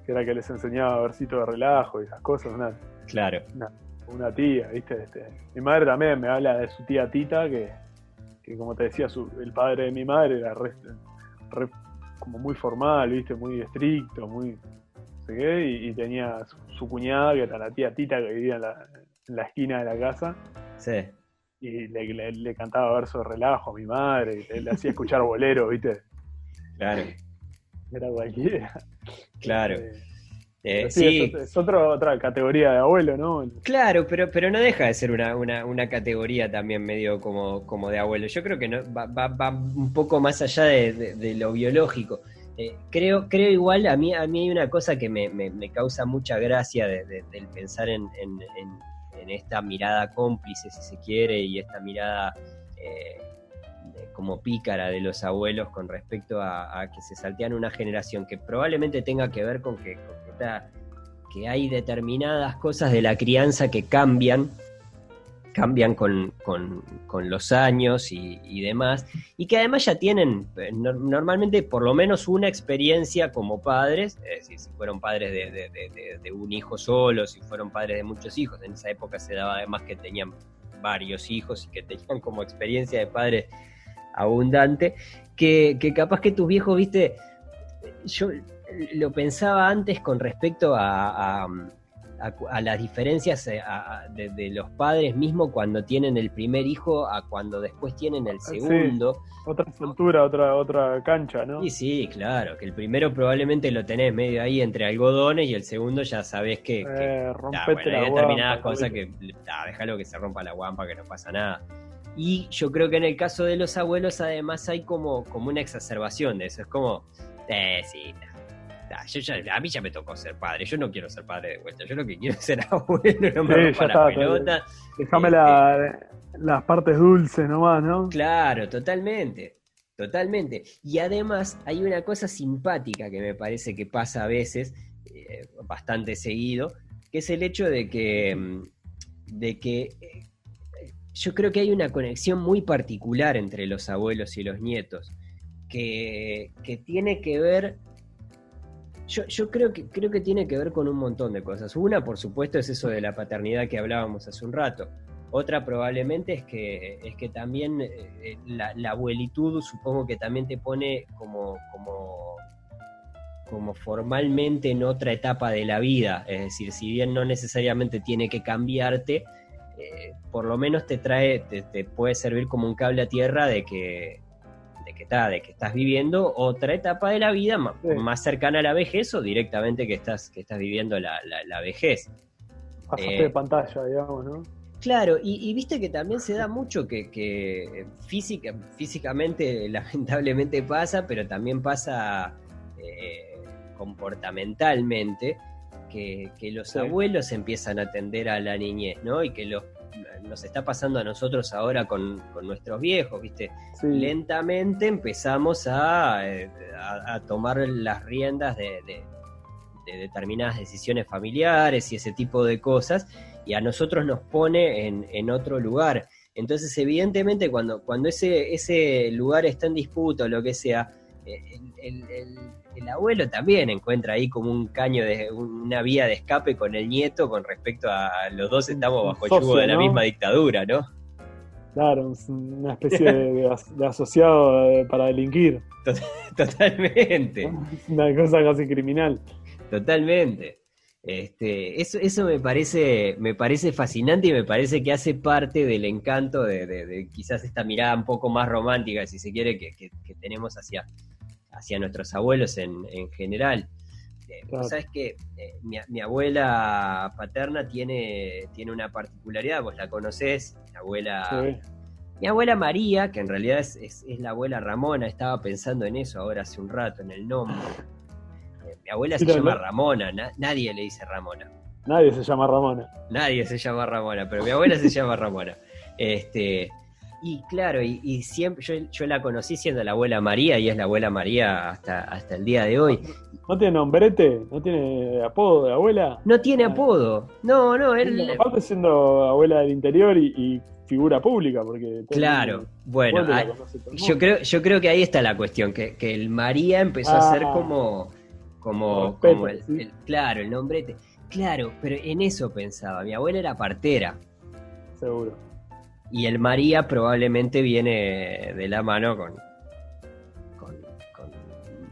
que, era que les enseñaba versitos de relajo y esas cosas. Una, claro. Una, una tía, ¿viste? Este, mi madre también me habla de su tía Tita, que, que como te decía, su, el padre de mi madre era re, re, como muy formal, ¿viste? Muy estricto, muy... No sé qué, y, y, tenía su, su, cuñada, que era la tía Tita, que vivía en la, en la esquina de la casa. Sí. Y le, le, le cantaba versos de relajo a mi madre, y le, le hacía escuchar bolero, ¿viste? Claro. Era cualquiera. Claro. Eh, eh, sí, sí. Es, es, otra, otra categoría de abuelo, ¿no? Claro, pero, pero no deja de ser una, una, una categoría también medio como, como de abuelo. Yo creo que no, va, va, va un poco más allá de, de, de lo biológico. Eh, creo, creo igual, a mí, a mí hay una cosa que me, me, me causa mucha gracia de, del pensar en, en, en, en, esta mirada cómplice, si se quiere, y esta mirada eh, como pícara de los abuelos con respecto a, a, que se saltean una generación que probablemente tenga que ver con que, con que, hay determinadas cosas de la crianza que cambian cambian con, con, con los años y, y, demás, y que además ya tienen eh, no, normalmente por lo menos una experiencia como padres, es decir, si fueron padres de, un hijo solo, si fueron padres de muchos hijos, en esa época se daba además que tenían varios hijos y que tenían como experiencia de padre abundante, que, que capaz que tus viejos, viste, yo lo pensaba antes con respecto a, a a, a, las diferencias eh, de, de, los padres mismo cuando tienen el primer hijo a cuando después tienen el segundo. Sí, otra altura, otra, otra cancha, ¿no? Y sí, claro, que el primero probablemente lo tenés medio ahí entre algodones y el segundo ya sabés que, que eh, bueno, hay determinadas guampa, cosas que déjalo que se rompa la guampa, que no pasa nada. Y yo creo que en el caso de los abuelos además hay como, como una exacerbación de eso, es como, eh, sí, yo ya, a mí ya me tocó ser padre, yo no quiero ser padre de vuelta, yo lo que quiero es ser abuelo, no me sí, pelota. Este, la, las partes dulces nomás, ¿no? Claro, totalmente, totalmente. Y además hay una cosa simpática que me parece que pasa a veces, eh, bastante seguido, que es el hecho de que, mm, de que eh, yo creo que hay una conexión muy particular entre los abuelos y los nietos, que, que tiene que ver yo, yo, creo, que, creo que tiene que ver con un montón de cosas. Una, por supuesto, es eso de la paternidad que hablábamos hace un rato. Otra probablemente es que, es que también eh, la, la, abuelitud supongo que también te pone como, como, como formalmente en otra etapa de la vida. Es decir, si bien no necesariamente tiene que cambiarte, eh, por lo menos te trae, te, te puede servir como un cable a tierra de que, de que, estás viviendo otra etapa de la vida más, sí. más, cercana a la vejez o directamente que estás, que estás viviendo la, la, la vejez. Pasaste eh, de pantalla, digamos, ¿no? Claro, y, y, viste que también se da mucho que, que física, físicamente lamentablemente pasa, pero también pasa eh, comportamentalmente, que, que los sí. abuelos empiezan a atender a la niñez, ¿no? Y que los nos está pasando a nosotros ahora con, con nuestros viejos, ¿viste? Sí. Lentamente empezamos a, a, a, tomar las riendas de, de, de, determinadas decisiones familiares y ese tipo de cosas, y a nosotros nos pone en, en otro lugar. Entonces, evidentemente, cuando, cuando ese, ese lugar está en disputa o lo que sea, el, el, el el abuelo también encuentra ahí como un caño de una vía de escape con el nieto con respecto a los dos estamos bajo el yugo de la ¿no? misma dictadura, ¿no? Claro, una especie de, de, asociado eh, para delinquir. Totalmente. Una cosa casi criminal. Totalmente. Este, eso, eso me parece, me parece fascinante y me parece que hace parte del encanto de, de- de quizás esta mirada un poco más romántica, si se quiere, que, que- que tenemos hacia, hacia nuestros abuelos en, en general. Eh, Claro. Sabes que mi, mi abuela paterna tiene, tiene una particularidad, vos la conocés, mi abuela, Sí. mi abuela María, que en realidad es, es- es la abuela Ramona, estaba pensando en eso ahora hace un rato, en el nombre. Eh, mi abuela se llama ¿no? Ramona, na- nadie le dice Ramona. Nadie se llama Ramona. Nadie se llama Ramona, pero mi abuela se llama Ramona. Este, y claro, y, y siempre yo, yo la conocí siendo la abuela María y es la abuela María hasta, hasta el día de hoy. ¿No tiene nombrete? ¿No tiene apodo de abuela? No tiene apodo. No, no, él. Aparte siendo abuela del interior y, y figura pública, porque... Claro, bueno, ah, yo creo, yo creo que ahí está la cuestión, que, que el María empezó a Ah. ser como, como, Respeto, como el, sí. el- claro, el nombrete. Claro, pero en eso pensaba. Mi abuela era partera. Seguro. Y el María probablemente viene de la mano con, con, con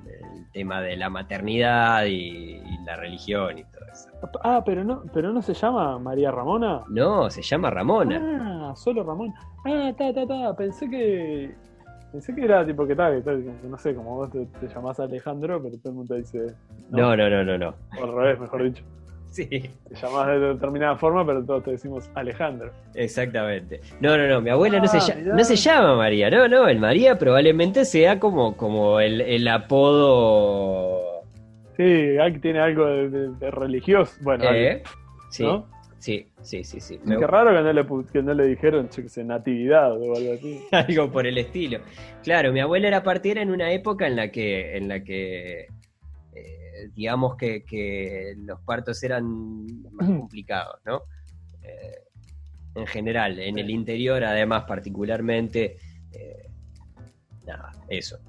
el tema de la maternidad y, y la religión y todo eso. Ah, pero no, pero no se llama María Ramona. No, se llama Ramona. Ah, solo Ramón. Ah, ta, ta, ta. Pensé que. Pensé que era tipo que tal, que tal, no sé, como vos te, te llamás Alejandro, pero todo el mundo dice. No, no, no, no, no. O al revés, mejor dicho. Sí, Te llamás de determinada forma, pero todos te decimos Alejandro. exactamente. No, no, no, mi abuela no, se, Ah, no se llama María, no, no, el María probablemente sea como, como el, el apodo... Sí, tiene algo de, de- de religioso. Bueno, ¿Eh? Sí, ¿no? sí, sí, sí, sí. Qué Me- raro que no le, que no le dijeron, yo sé, natividad o algo así. algo por el estilo. Claro, mi abuela era partera en una época en la que, en la que eh, digamos que, que los partos eran más complicados, ¿no? Eh, en general, en el interior, además, particularmente, eh, nada, eso.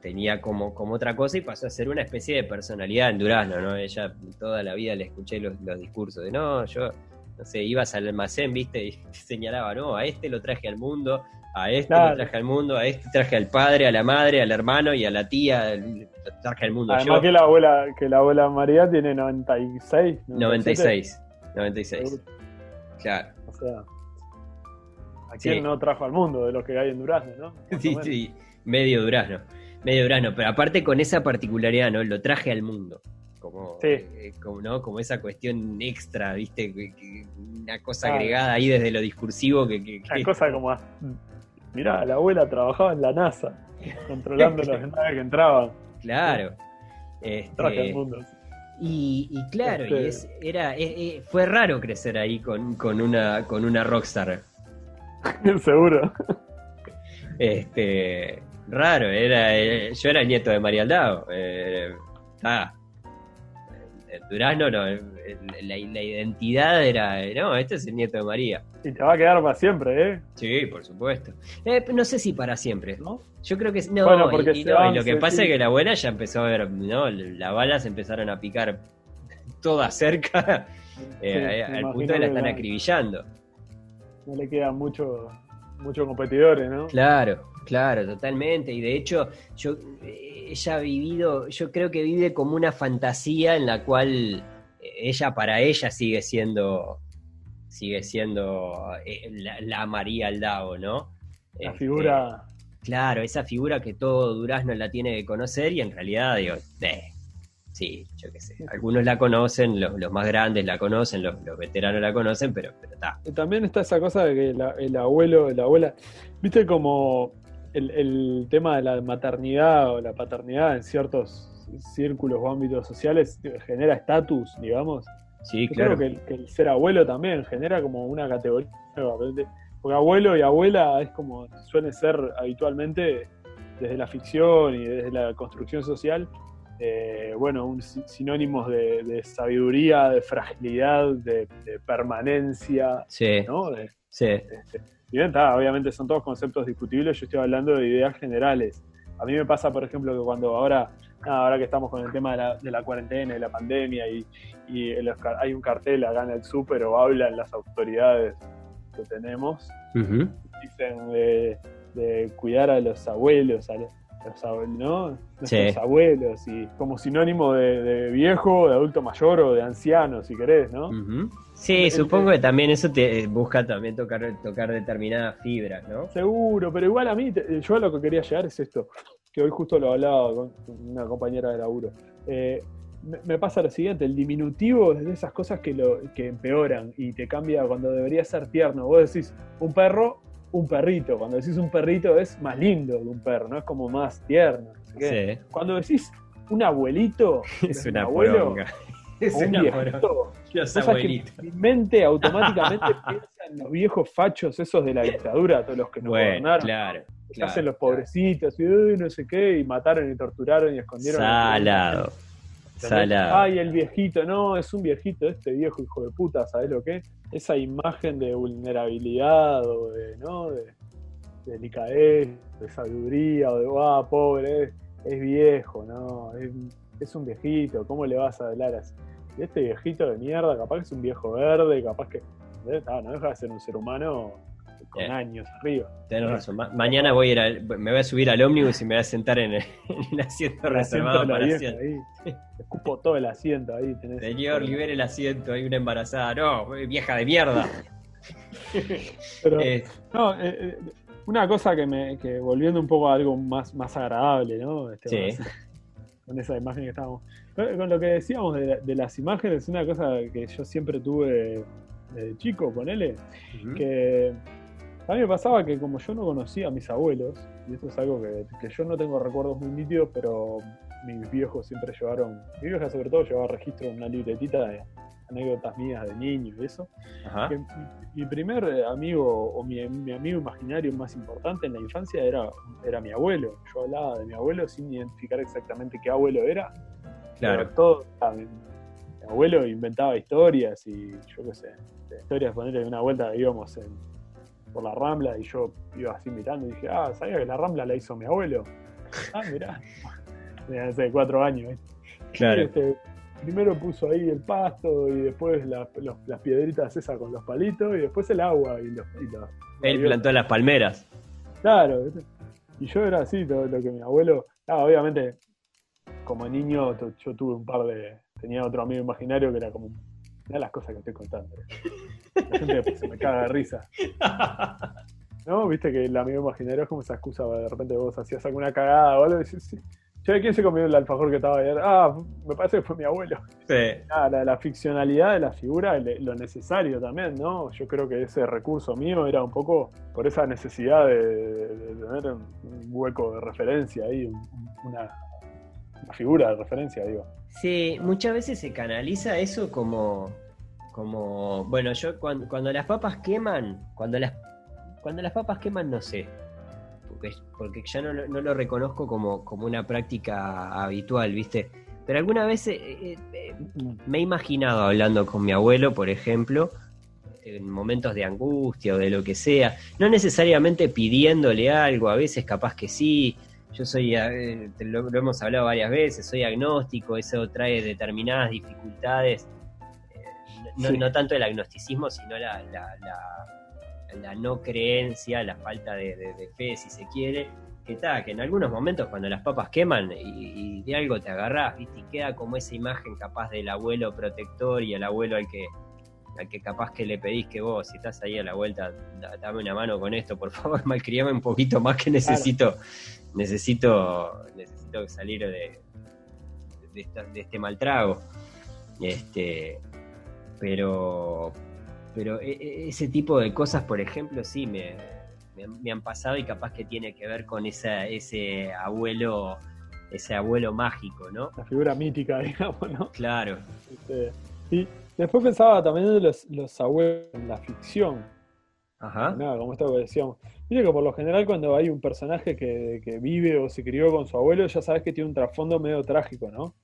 Tenía como, como otra cosa y pasó a ser una especie de personalidad en Durazno, ¿no? Ella toda la vida le escuché los, los discursos de no, yo, no sé, ibas al almacén, viste, y te señalaba, no, a este lo traje al mundo, a este Claro. lo traje al mundo, a este traje al padre, a la madre, al hermano y a la tía, lo traje al mundo Además yo. que la abuela, que la abuela María tiene 96. 96, 96, Seguro. claro. O sea, ¿a Sí. quién no trajo al mundo de los que hay en Durazno, no? Más Sí, sí, medio durazno, medio durazno, pero aparte con esa particularidad, ¿no? Lo traje al mundo. Como, Sí. eh, como, ¿no? como esa cuestión extra, ¿viste? Una cosa agregada ahí desde lo discursivo que... que- Una cosa como. Mirá, la abuela trabajaba en la NASA, controlando las naves que entraban. Claro. Traje Este, y, y claro, y Este- es, era, eh, eh, fue raro crecer ahí con, con una, con una rockstar. Seguro. Este, raro, era, eh, yo era el nieto de María Aldao. Eh, ah, Durazno, no, la, la identidad era, no, este es el nieto de María. Y te va a quedar para siempre, ¿eh? Sí, por supuesto. Eh, no sé si para siempre. ¿No? Yo creo que no, Bueno, porque y, y se no, y van, lo que pasa es que la abuela ya empezó a ver, ¿no? Las balas empezaron a picar todas cerca, eh, Sí, al punto de la están la- acribillando. No le quedan muchos muchos competidores, ¿no? Claro, claro, totalmente. Y de hecho, yo eh, ella ha vivido, yo creo que vive como una fantasía en la cual eh, ella para ella sigue siendo sigue siendo eh, la, la María Aldao, ¿no? La Este, figura. Claro, esa figura que todo Durazno la tiene que conocer y en realidad, digo, eh, sí, yo qué sé. Algunos la conocen, los, los más grandes la conocen, los, los veteranos la conocen, pero está. Y También está esa cosa de que la- el abuelo, la abuela, viste como el, el tema de la maternidad o la paternidad en ciertos círculos o ámbitos sociales genera estatus, digamos. Sí, Yo claro. creo que el, que el ser abuelo también genera como una categoría nueva, porque abuelo y abuela es como suele ser habitualmente desde la ficción y desde la construcción social, eh, bueno, un si- sinónimos de, de sabiduría, de fragilidad, de, de permanencia, Sí, ¿no? De- sí. este, y bien, está, obviamente son todos conceptos discutibles, yo estoy hablando de ideas generales. A mí me pasa, por ejemplo, que cuando ahora, ahora que estamos con el tema de la, de la cuarentena y la pandemia y, y car- hay un cartel acá en el súper o hablan las autoridades que tenemos, dicen de, de cuidar a los abuelos, a los- los, abue- ¿no? Nuestros Sí. abuelos, y como sinónimo de, de viejo, de adulto mayor o de anciano, si querés, ¿no? Ujú. Sí, supongo que también eso te eh, busca también tocar, tocar determinadas fibras, ¿no? Seguro, pero igual a mí, te- yo a lo que quería llegar es esto, que hoy justo lo hablaba con una compañera de laburo. Eh, me, pasa lo siguiente, el diminutivo es de esas cosas que, lo, que empeoran y te cambia cuando debería ser tierno. Vos decís un perro, un perrito. Cuando decís un perrito es más lindo que un perro, ¿no? Es como más tierno. Sí, Cuando decís un abuelito, es un una abuelo, poronga. Es un viejito, Los Cosa que mi mente automáticamente piensa en los viejos fachos esos de la dictadura, todos los que nos Bueno, gobernaron. claro. que se claro, hacen los claro. pobrecitos y "Uy, no sé qué, y mataron y torturaron y escondieron. Salado. Salado. Ay, el viejito, no, es un viejito, este viejo hijo de puta, ¿sabes lo que es? Esa imagen de vulnerabilidad o de, ¿no? De, de delicadez, de sabiduría, o de, ah, pobre, es, es viejo, ¿no? Es, es un viejito, ¿cómo le vas a hablar así? Y este viejito de mierda, capaz que es un viejo verde, capaz que. Ah, no deja de ser un ser humano con Eh. años arriba. Tenés razón. Ma- mañana voy a ir al- me voy a subir al ómnibus y me voy a sentar en el, en el asiento El asiento reservado la para siempre. ahí. Escupo todo el asiento ahí. Tenés Señor, libere el asiento, hay una embarazada. No, vieja de mierda. Pero, Eh, no, eh, eh, una cosa que me que volviendo un poco a algo más, más agradable, ¿no? Este, Sí. más- con esa imagen que estábamos. Con, con lo que decíamos de, la- de las imágenes, una cosa que yo siempre tuve de chico, ponele, ujú. que a mí me pasaba que como yo no conocía a mis abuelos, y esto es algo que, que yo no tengo recuerdos muy nítidos, pero mis viejos siempre llevaron, mi vieja sobre todo llevaba registro en una libretita de anécdotas mías de niño y eso, que mi, mi primer eh, amigo o mi, mi amigo imaginario más importante en la infancia era, era mi abuelo. Yo hablaba de mi abuelo sin identificar exactamente qué abuelo era. Claro. Pero todo, ah, mi, mi abuelo inventaba historias y yo qué sé, historias, ponerle una vuelta íbamos en, por la Rambla y yo iba así mirando y dije, ah, ¿sabía que la Rambla la hizo mi abuelo? Ah, mirá. Sé, cuatro años. ¿viste? Claro. Este, primero puso ahí el pasto y después la- los- las piedritas esas con los palitos y después el agua y los. y los- Él plantó las palmeras. Claro, y yo era así, todo lo que mi abuelo. Ah, obviamente, como niño yo tuve un par de. Tenía otro amigo imaginario que era como. Mirá las cosas que estoy contando. La gente se me caga de risa. ¿No? Viste que el amigo imaginario es como esa excusa de repente vos hacías alguna cagada o algo y decís, sí. Che, ¿quién se comió el alfajor que estaba ayer? Ah, me parece que fue mi abuelo. Sí. Ah, la, la ficcionalidad de la figura, le- lo necesario también, ¿no? Yo creo que ese recurso mío era un poco por esa necesidad de, tener un, hueco de referencia ahí, un- una, una figura de referencia, digo. Sí, muchas veces se canaliza eso como, como bueno, yo cuando, cuando las papas queman, cuando las, cuando las papas queman no sé, porque, porque ya no, lo- no lo reconozco como, como una práctica habitual, ¿viste? Pero alguna vez eh, eh, eh, me he imaginado hablando con mi abuelo, por ejemplo, en momentos de angustia o de lo que sea, no necesariamente pidiéndole algo, a veces capaz que sí, yo soy, eh, lo, lo hemos hablado varias veces, soy agnóstico, eso trae determinadas dificultades, no, Sí. no tanto el agnosticismo, sino la, la, la- la no creencia, la falta de, de- de fe, si se quiere, que está, que en algunos momentos cuando las papas queman y, y de algo te agarrás, ¿viste? Y queda como esa imagen capaz del abuelo protector y el abuelo al que al que capaz que le pedís que vos, si estás ahí a la vuelta, da- dame una mano con esto, por favor, malcriame un poquito más que necesito, necesito, necesito salir de, de, esta- de este mal trago. Este, pero, pero e- e- ese tipo de cosas, por ejemplo, sí me, me han- me han pasado y capaz que tiene que ver con esa, ese abuelo, ese abuelo mágico, ¿no? La figura mítica, digamos, ¿no? Claro. Este, y después pensaba también de los, los abuelos en la ficción. Ajá. Nada, como esto que decíamos. Viste que por lo general cuando hay un personaje que, que vive o se crió con su abuelo, ya sabes que tiene un trasfondo medio trágico, ¿no?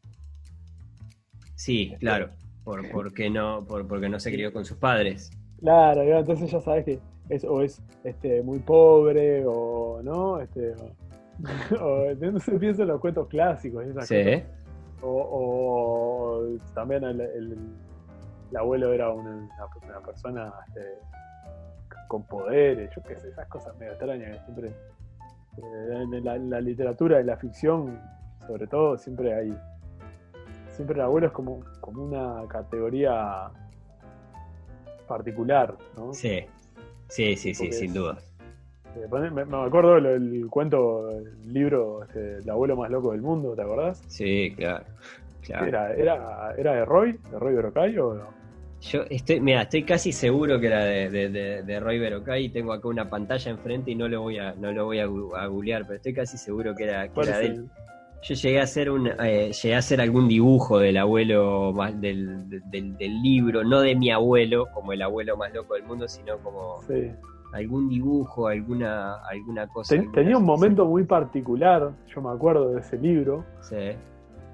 Sí, claro. Por, porque no, por, porque no se crió con sus padres. Claro, entonces ya sabes que es, o es este, muy pobre o no, este, o, o- no se piensa en los cuentos clásicos esas Sí. cosas. O, o también el, el- el abuelo era una, una- persona este, con poderes, yo qué sé, esas cosas medio extrañas que siempre Eh, en la, en la literatura y la ficción, sobre todo, siempre hay. Siempre el abuelo es como, como una categoría particular, ¿no? Sí, sí, sí, sí, Porque sin es- duda. Eh, Me, me acuerdo el, el cuento, el libro este, El abuelo más loco del mundo, ¿te acordás? Sí, claro. claro. Era, era, ¿Era de Roy? ¿De Roy Brocay o no? Yo estoy, mira, estoy casi seguro que era de, de, de, de Roy Berocay. Tengo acá una pantalla enfrente y no lo voy a, no lo voy a, a googlear, pero estoy casi seguro que era, que ¿Cuál era de él. Yo llegué a hacer un, eh, llegué a hacer algún dibujo del abuelo más del, del, del libro, no de mi abuelo, como el abuelo más loco del mundo, sino como sí. algún dibujo, alguna, alguna cosa. Ten- alguna tenía un momento muy particular, yo me acuerdo de ese libro, Sí,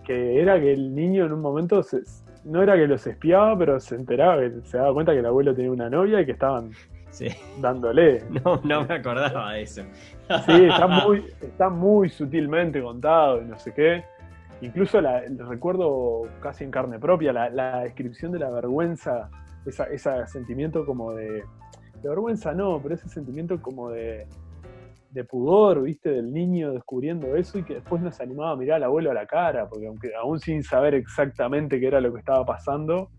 que era que el niño en un momento se- no era que los espiaba, pero se enteraba, que se daba cuenta que el abuelo tenía una novia y que estaban sí. dándole. No, no me acordaba de eso. Sí, está muy, está muy sutilmente contado y no sé qué. Incluso la, recuerdo casi en carne propia, la, la descripción de la vergüenza, esa, ese sentimiento como de, de vergüenza no, pero ese sentimiento como de, de pudor, viste, del niño descubriendo eso y que después no se animaba a mirar al abuelo a la cara, porque aunque aún sin saber exactamente qué era lo que estaba pasando,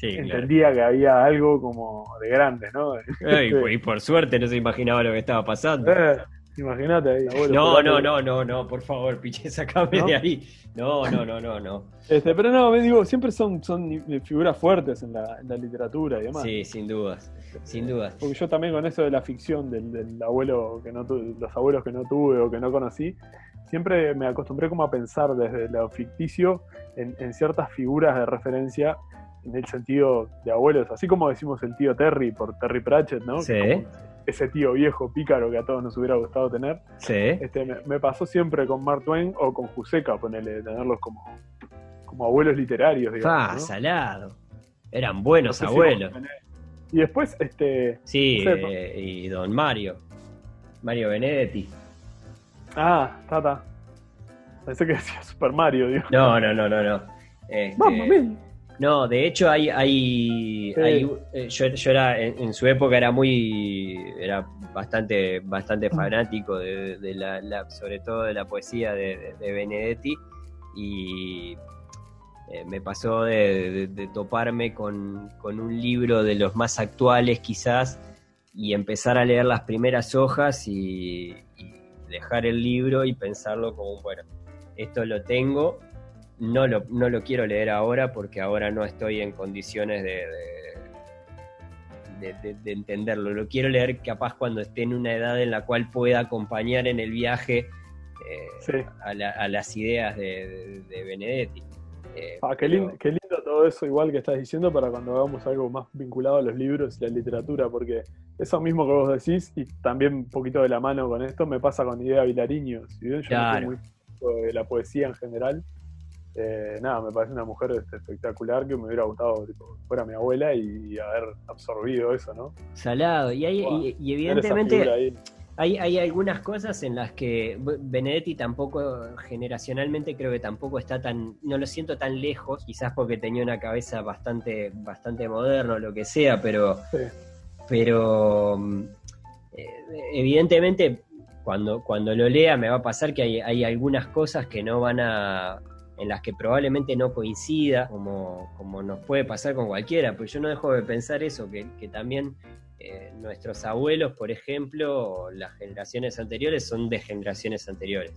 Sí, claro. entendía que había algo como de grande, ¿no? Ay, y por suerte no se imaginaba lo que estaba pasando. Eh, Imagínate ahí, abuelo. No, no, no, no, no, por favor, piche, sacame ¿No? de ahí. No, no, no, no, no. Este, pero no, me digo, siempre son, son figuras fuertes en la, en la literatura y demás. Sí, sin dudas, sin dudas. Porque yo también con eso de la ficción, del, del abuelo que no tu- los abuelos que no tuve o que no conocí, siempre me acostumbré como a pensar desde lo ficticio en, en ciertas figuras de referencia en el sentido de abuelos, así como decimos el tío Terry por Terry Pratchett, ¿no? Sí. Ese tío viejo pícaro que a todos nos hubiera gustado tener. Sí. Este, me, me pasó siempre con Mark Twain o con Juseca, ponele, de tenerlos como, como abuelos literarios, digamos. ¿no? salado. Eran buenos No sé si abuelos. Y después, este. Sí, no sé, eh, y don Mario. Mario Benedetti. Ah, Tata. Pensé que decía Super Mario, digo. No, no, no, no, no. Este, Mamma. No, de hecho hay, hay, Sí. hay- eh, yo, yo era en, en su época era muy, era bastante, bastante fanático de, de la, la- sobre todo de la poesía de, de- de Benedetti y eh, me pasó de toparme con, con un libro de los más actuales quizás y empezar a leer las primeras hojas y, y dejar el libro y pensarlo como bueno, esto lo tengo, no lo, no lo quiero leer ahora porque ahora no estoy en condiciones de, de, de- de- de entenderlo. Lo quiero leer capaz cuando esté en una edad en la cual pueda acompañar en el viaje eh, Sí. a, la- a las ideas de, de- de Benedetti. Eh, Ah, qué, pero- lindo, qué lindo todo eso, igual que estás diciendo, para cuando hagamos algo más vinculado a los libros y la literatura, porque eso mismo que vos decís, y también un poquito de la mano con esto, me pasa con Idea Vilariño. Si bien yo Claro. no soy muy de la poesía en general, eh, nada, me parece una mujer espectacular que me hubiera gustado tipo, fuera mi abuela y, y haber absorbido eso, ¿no? Salado. Y, hay, Wow. y, y Tener esa evidentemente. Hay, hay algunas cosas en las que Benedetti tampoco, generacionalmente creo que tampoco está tan, no lo siento tan lejos, quizás porque tenía una cabeza bastante, bastante moderna o lo que sea, pero, Sí. pero mm, eh, evidentemente cuando, cuando lo lea me va a pasar que hay, hay algunas cosas que no van a en las que probablemente no coincida, como, como nos puede pasar con cualquiera, pero yo no dejo de pensar eso, que, que también eh, nuestros abuelos, por ejemplo, las generaciones anteriores son de generaciones anteriores.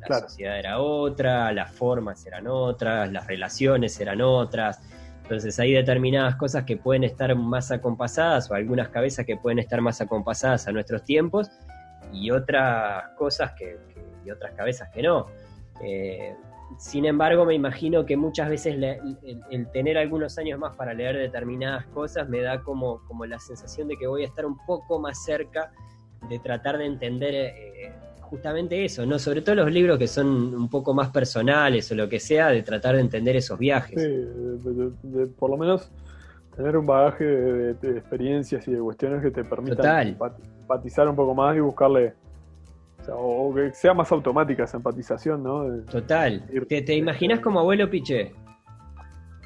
La Claro. sociedad era otra, las formas eran otras, las relaciones eran otras. Entonces hay determinadas cosas que pueden estar más acompasadas o algunas cabezas que pueden estar más acompasadas a nuestros tiempos y otras cosas que, que- y otras cabezas que no. Eh, sin embargo, me imagino que muchas veces el, el tener algunos años más para leer determinadas cosas me da como, como la sensación de que voy a estar un poco más cerca de tratar de entender eh, justamente eso, ¿no? Sobre todo los libros que son un poco más personales o lo que sea, de tratar de entender esos viajes. Sí, de- por lo menos tener un bagaje de, de experiencias y de cuestiones que te permitan Total. empatizar un poco más y buscarle, o, sea, o- o que sea más automática esa empatización, ¿no? Total. ¿Te, te imaginas como abuelo Piché?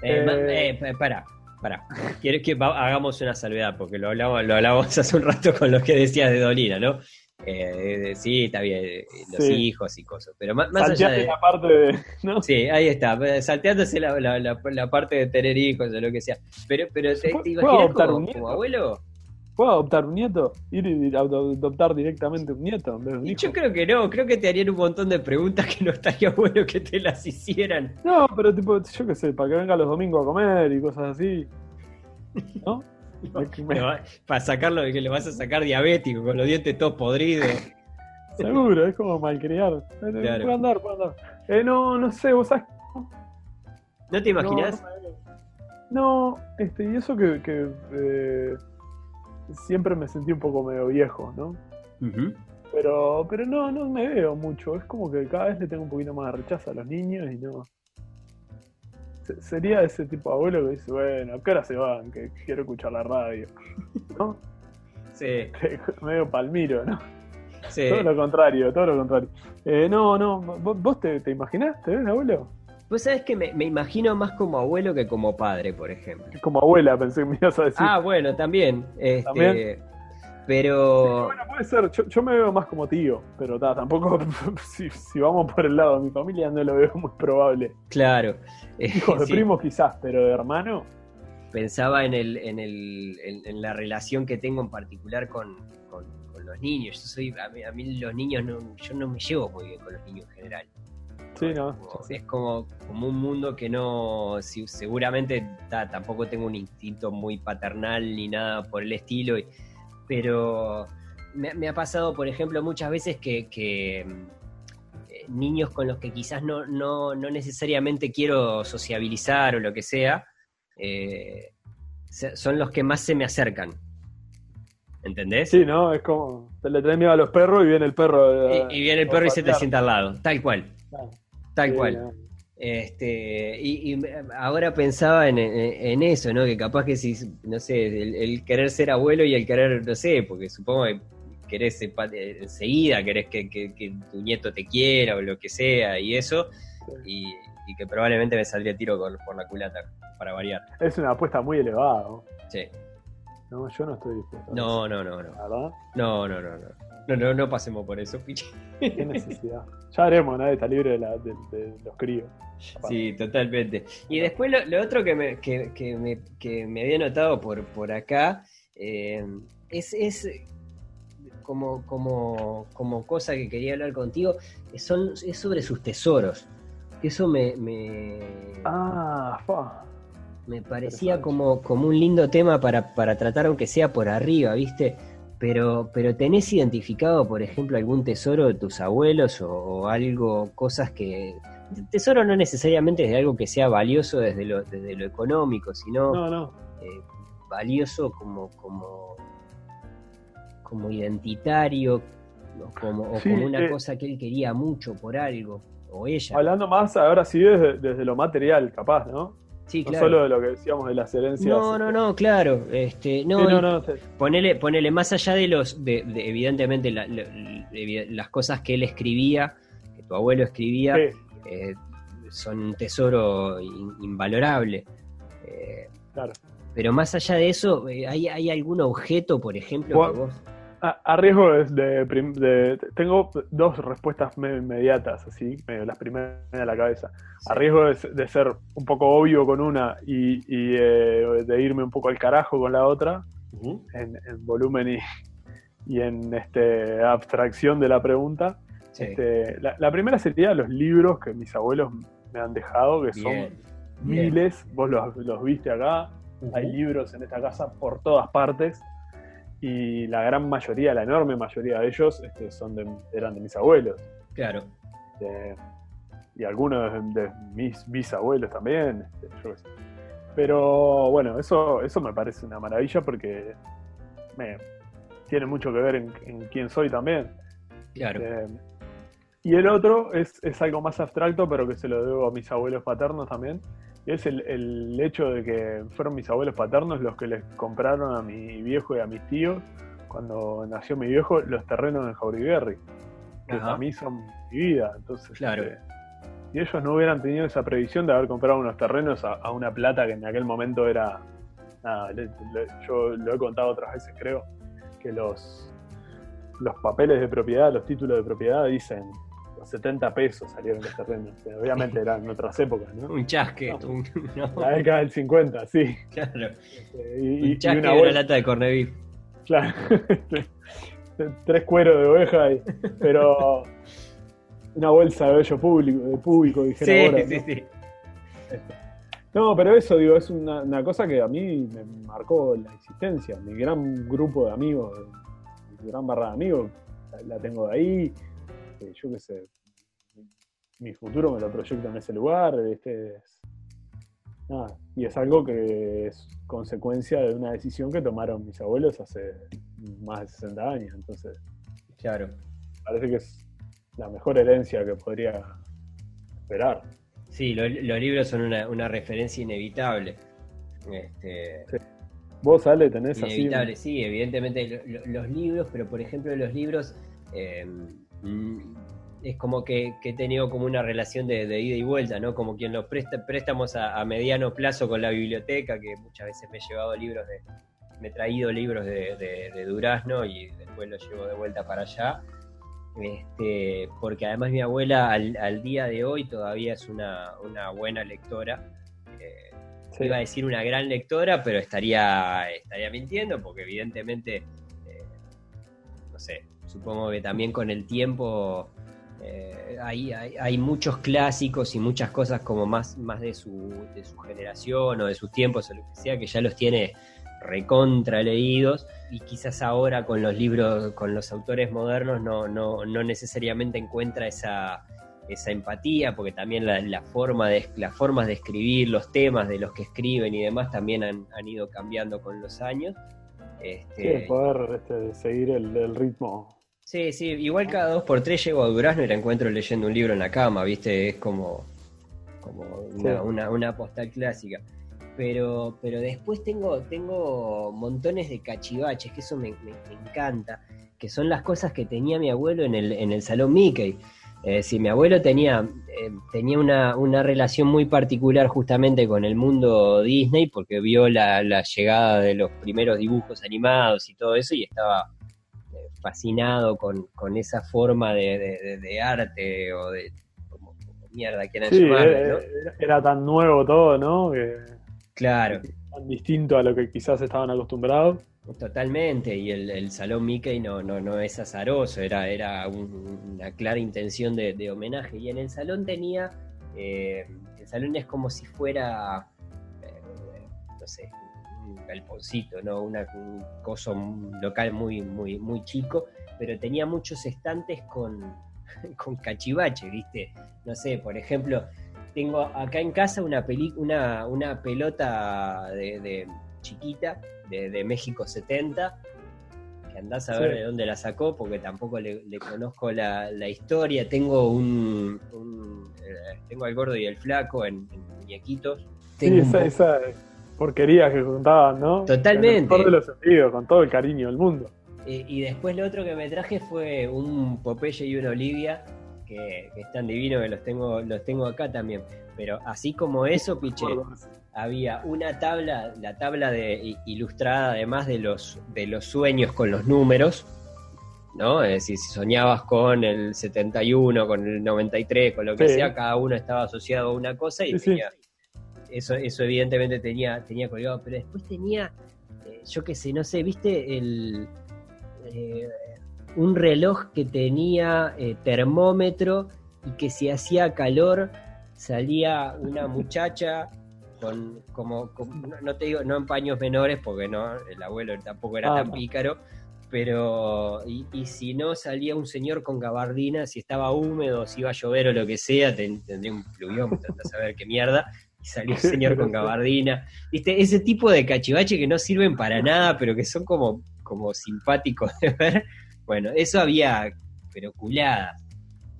Eh, Eh. eh, pa- pará, pará. Quiero que hagamos una salvedad, porque lo hablamos, lo hablábamos hace un rato con lo que decías de Dolina, ¿no? Eh, sí, está bien, eh, los Sí. hijos y cosas. Pero más, más allá de. la parte de. ¿no? Sí, ahí está, eh, salteándose la, la, la- la parte de tener hijos o lo que sea. Pero, pero ¿te, ¿Puedo- te imaginas como, como abuelo? ¿Puedo adoptar un nieto? Ir y ado- adoptar directamente un nieto un Y yo creo que no, creo que te harían un montón de preguntas que no estaría bueno que te las hicieran. No, pero tipo, yo qué sé, para que venga los domingos a comer y cosas así. ¿No? Me- va- para sacarlo de que le vas a sacar diabético, con los dientes todos podridos. Seguro, es como malcriar. Eh, Claro. Puede andar, puede andar. Eh, no, no sé, vos sabés. ¿No te imaginas? No, no, este, y eso que, que, eh, siempre me sentí un poco medio viejo, ¿no? Pero, pero no, no me veo mucho. Es como que cada vez le tengo un poquito más de rechazo a los niños y no. Se- Sería ese tipo de abuelo que dice, bueno, ¿a qué hora se van? Que quiero escuchar la radio. ¿No? Sí, Medio palmiro, ¿no? sí. Todo lo contrario, todo lo contrario. Eh, no, no, ¿vos, vos te, te imaginás? ¿Te ves abuelo? Vos sabés que me, me imagino más como abuelo que como padre, por ejemplo. Como abuela, pensé que me ibas a decir. Ah, bueno, también. Este, ¿También? Pero. Bueno, puede ser. Yo, yo me veo más como tío, pero ta, tampoco, si, si vamos por el lado de mi familia, no lo veo muy probable. Claro. Hijos de Sí, primos quizás, pero de hermano, Pensaba en, el, en, el, en, en la relación que tengo en particular con, con- con los niños. Yo soy, a mí, a mí los niños, no, yo no me llevo muy bien con los niños en general. Sí, no. Como- sí. Es como, como un mundo que no, si- seguramente ta, tampoco tengo un instinto muy paternal ni nada por el estilo, y- pero me, me ha pasado, por ejemplo, muchas veces que, que, mm, eh, niños con los que quizás no, no, no necesariamente quiero sociabilizar o lo que sea, eh, son los que más se me acercan. ¿Entendés? Sí, ¿no? Es como, te le tenés miedo a los perros y viene el perro. Y, eh, y viene el perro y se te sienta al lado, tal cual, tal cual. Este, y, y me- ahora pensaba en, eso, ¿no? Que capaz que si, no sé, el, el querer ser abuelo y el querer, no sé, porque supongo que querés eh, eh, enseguida, querés que, que- que tu nieto te quiera o lo que sea, y eso, y, y que probablemente me saldría tiro con- por la culata, para variar. Es una apuesta muy elevada, ¿no? Sí. No, yo no estoy dispuesto. No, no, no, no. ¿Verdad? No, no, no, no. No, no, no pasemos por eso, piche. Qué necesidad. Ya haremos, nadie está libre de, la- de- de los críos. Sí, totalmente. Y después lo, lo otro que me, que, que me, que me había notado por, por acá eh, es, es como, como, como cosa que quería hablar contigo, son, es sobre sus tesoros. Que eso me, me, Ah, fa. me parecía como, como un lindo tema para, para tratar, aunque sea por arriba, ¿viste? Pero, pero ¿tenés identificado, por ejemplo, algún tesoro de tus abuelos o, o algo, cosas que... Tesoro no necesariamente es de algo que sea valioso desde lo, desde lo económico, sino No, no. eh, valioso como, como, como identitario, o como, o Sí, como una eh, cosa que él quería mucho por algo, o ella. Hablando más ahora sí desde, desde lo material, capaz, ¿no? Sí, No claro. solo de lo que decíamos de las herencias. No, no, este. no, claro. Este, no, Sí, no, no, sí. Ponele, ponele más allá de los, de, de, evidentemente la- la- de- las cosas que él escribía, que tu abuelo escribía, Sí, eh, son un tesoro in- invalorable. Eh, claro. pero más allá de eso, eh, ¿hay, hay algún objeto, por ejemplo, que vos... A, a riesgo de, de de- Tengo dos respuestas medio inmediatas, así, medio las primeras de la cabeza. A riesgo de, de ser un poco obvio con una y, y, eh, de irme un poco al carajo con la otra, en, en volumen y, y en este abstracción de la pregunta. Sí. Este, la, la primera sería los libros que mis abuelos me han dejado, que son bien. miles, vos los, los viste acá, hay libros en esta casa por todas partes y la gran mayoría, la enorme mayoría de ellos este, son de- eran de mis abuelos Claro. y algunos de, de mis bisabuelos también, este, yo qué sé. Pero bueno, eso, eso me parece una maravilla porque me, tiene mucho que ver en, en quién soy también. Claro. Eh, y el otro es, es algo más abstracto, pero que se lo debo a mis abuelos paternos también. Y es el, el hecho de que fueron mis abuelos paternos los que les compraron a mi viejo y a mis tíos, cuando nació mi viejo, los terrenos en Jauriberry, que Ajá. para mí son mi vida. Entonces, Claro. este, si ellos no hubieran tenido esa previsión de haber comprado unos terrenos a, a una plata que en aquel momento era. Nada, le- le- yo lo he contado otras veces, creo, que los los papeles de propiedad, los títulos de propiedad dicen 70 pesos salieron los terrenos. Obviamente eran otras épocas, ¿no? Un chasque. No. un- no, La década del 50, sí. claro. Este, Y, Un chasque y una de una lata de corned claro. Tres cueros de oveja, y- pero una bolsa de vello público, de público, Sí, ahora, sí, ¿no? sí. No, pero eso, digo, es una, una cosa que a mí me marcó la existencia. Mi gran grupo de amigos, mi gran barra de amigos, la, la tengo de ahí. Eh, yo qué sé, mi, futuro me lo proyecto en ese lugar. Este, es- nada, y es algo que es consecuencia de una decisión que tomaron mis abuelos hace más de 60 años. Entonces, Claro. parece que es la mejor herencia que podría esperar. Sí, lo- los libros son una, una referencia inevitable. Este, Vos, Ale, tenés así. Inevitable, sí, evidentemente lo- lo- los libros, pero por ejemplo los libros eh, es como que, que he tenido como una relación de, de ida y vuelta, ¿no? Como quien los presta, préstamos a, a mediano plazo con la biblioteca, que muchas veces me he llevado libros de, me he traído libros de, de- de Durazno y después los llevo de vuelta para allá. Este, porque además mi abuela al, al día de hoy todavía es una, una buena lectora. Eh, Sí. Iba a decir una gran lectora, pero estaría, estaría mintiendo, porque evidentemente, eh, no sé, supongo que también con el tiempo eh, hay, hay, muchos clásicos y muchas cosas como más, más de, su, de su generación o de sus tiempos o lo que sea, que ya los tiene recontra leídos y quizás ahora con los libros, con los autores modernos no, no, no necesariamente encuentra esa, esa empatía, porque también la, la forma de, las formas de escribir, los temas de los que escriben y demás también han, han ido cambiando con los años. Este, Sí, poder este, seguir el ritmo. Sí, sí, igual cada dos por tres llego a Durazno y la encuentro leyendo un libro en la cama, ¿viste? Es como, como una, Sí. una, una postal clásica. Pero, pero después tengo, tengo montones de cachivaches, que eso me, me- me encanta, que son las cosas que tenía mi abuelo en el, en el Salón Mickey. Es decir, mi abuelo tenía, eh, tenía una, una relación muy particular justamente con el mundo Disney, porque vio la, la llegada de los primeros dibujos animados y todo eso, y estaba eh, fascinado con, con esa forma de, de- de- de arte o de como, como mierda quieran Sí, llamarlo, era, ¿no? era tan nuevo todo, ¿no? Que Claro, tan distinto a lo que quizás estaban acostumbrados. totalmente. Y el, el Salón Mickey no, no, no es azaroso, era, era un- una clara intención de, de homenaje. Y en el salón tenía, eh, el salón es como si fuera, eh, no sé, un galponcito, ¿no? Una, un coso un local muy, muy, muy chico, pero tenía muchos estantes con, con cachivache, ¿viste? No sé, por ejemplo, tengo acá en casa una, peli, una, una pelota de, de chiquita de, de México 70, que andás a Sí. ver de dónde la sacó, porque tampoco le, le conozco la, la historia. Tengo un, un, eh, tengo al gordo y el flaco en, en muñequitos. Tengo Sí, esa porquería que contaban, ¿no? Totalmente. En el mejor de los sentidos, con todo el cariño del mundo. Y después lo otro que me traje fue un Popeye y una Olivia, que, que están divinos, que los tengo, los tengo acá también. Pero así como eso, piche, había una tabla, la tabla de, ilustrada además de los, de los sueños con los números, ¿no? Es decir, si soñabas con el 71, con el 93, con lo que Sí. sea, cada uno estaba asociado a una cosa y Sí, sí. Eso, eso evidentemente tenía, tenía colgado, pero después tenía, eh, yo qué sé, no sé, viste el eh, un reloj que tenía eh, termómetro y que si hacía calor salía una muchacha con como, con- no, no te digo no en paños menores porque no el abuelo tampoco era Ah, tan no. pícaro pero y, y si no salía un señor con gabardina si estaba húmedo si iba a llover o lo que sea ten- tendría un pluviómetro a saber qué mierda y salió un señor con gabardina. Viste ese tipo de cachivache que no sirven para nada pero que son como como simpáticos de ver. Bueno eso había pero culadas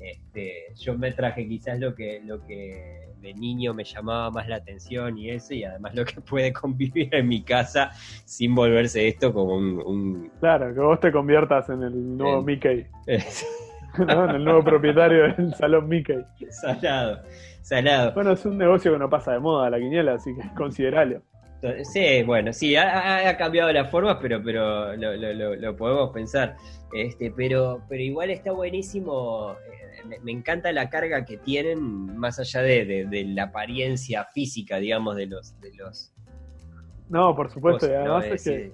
este, yo me traje quizás lo que, lo que de niño me llamaba más la atención y eso, y además lo que puede convivir en mi casa sin volverse esto como un... un- Claro, que vos te conviertas en el nuevo En- Mickey, ¿no? En el nuevo propietario del salón Mickey. salado, salado. Bueno, es un negocio que no pasa de moda la quiniela, así que consideralo. Sí, bueno, sí, ha, cambiado las formas, pero, pero lo, podemos pensar. Este, pero, pero igual está buenísimo. Eh, me, encanta la carga que tienen, más allá de, la apariencia física, digamos, de los, de los. No, por supuesto, además es que,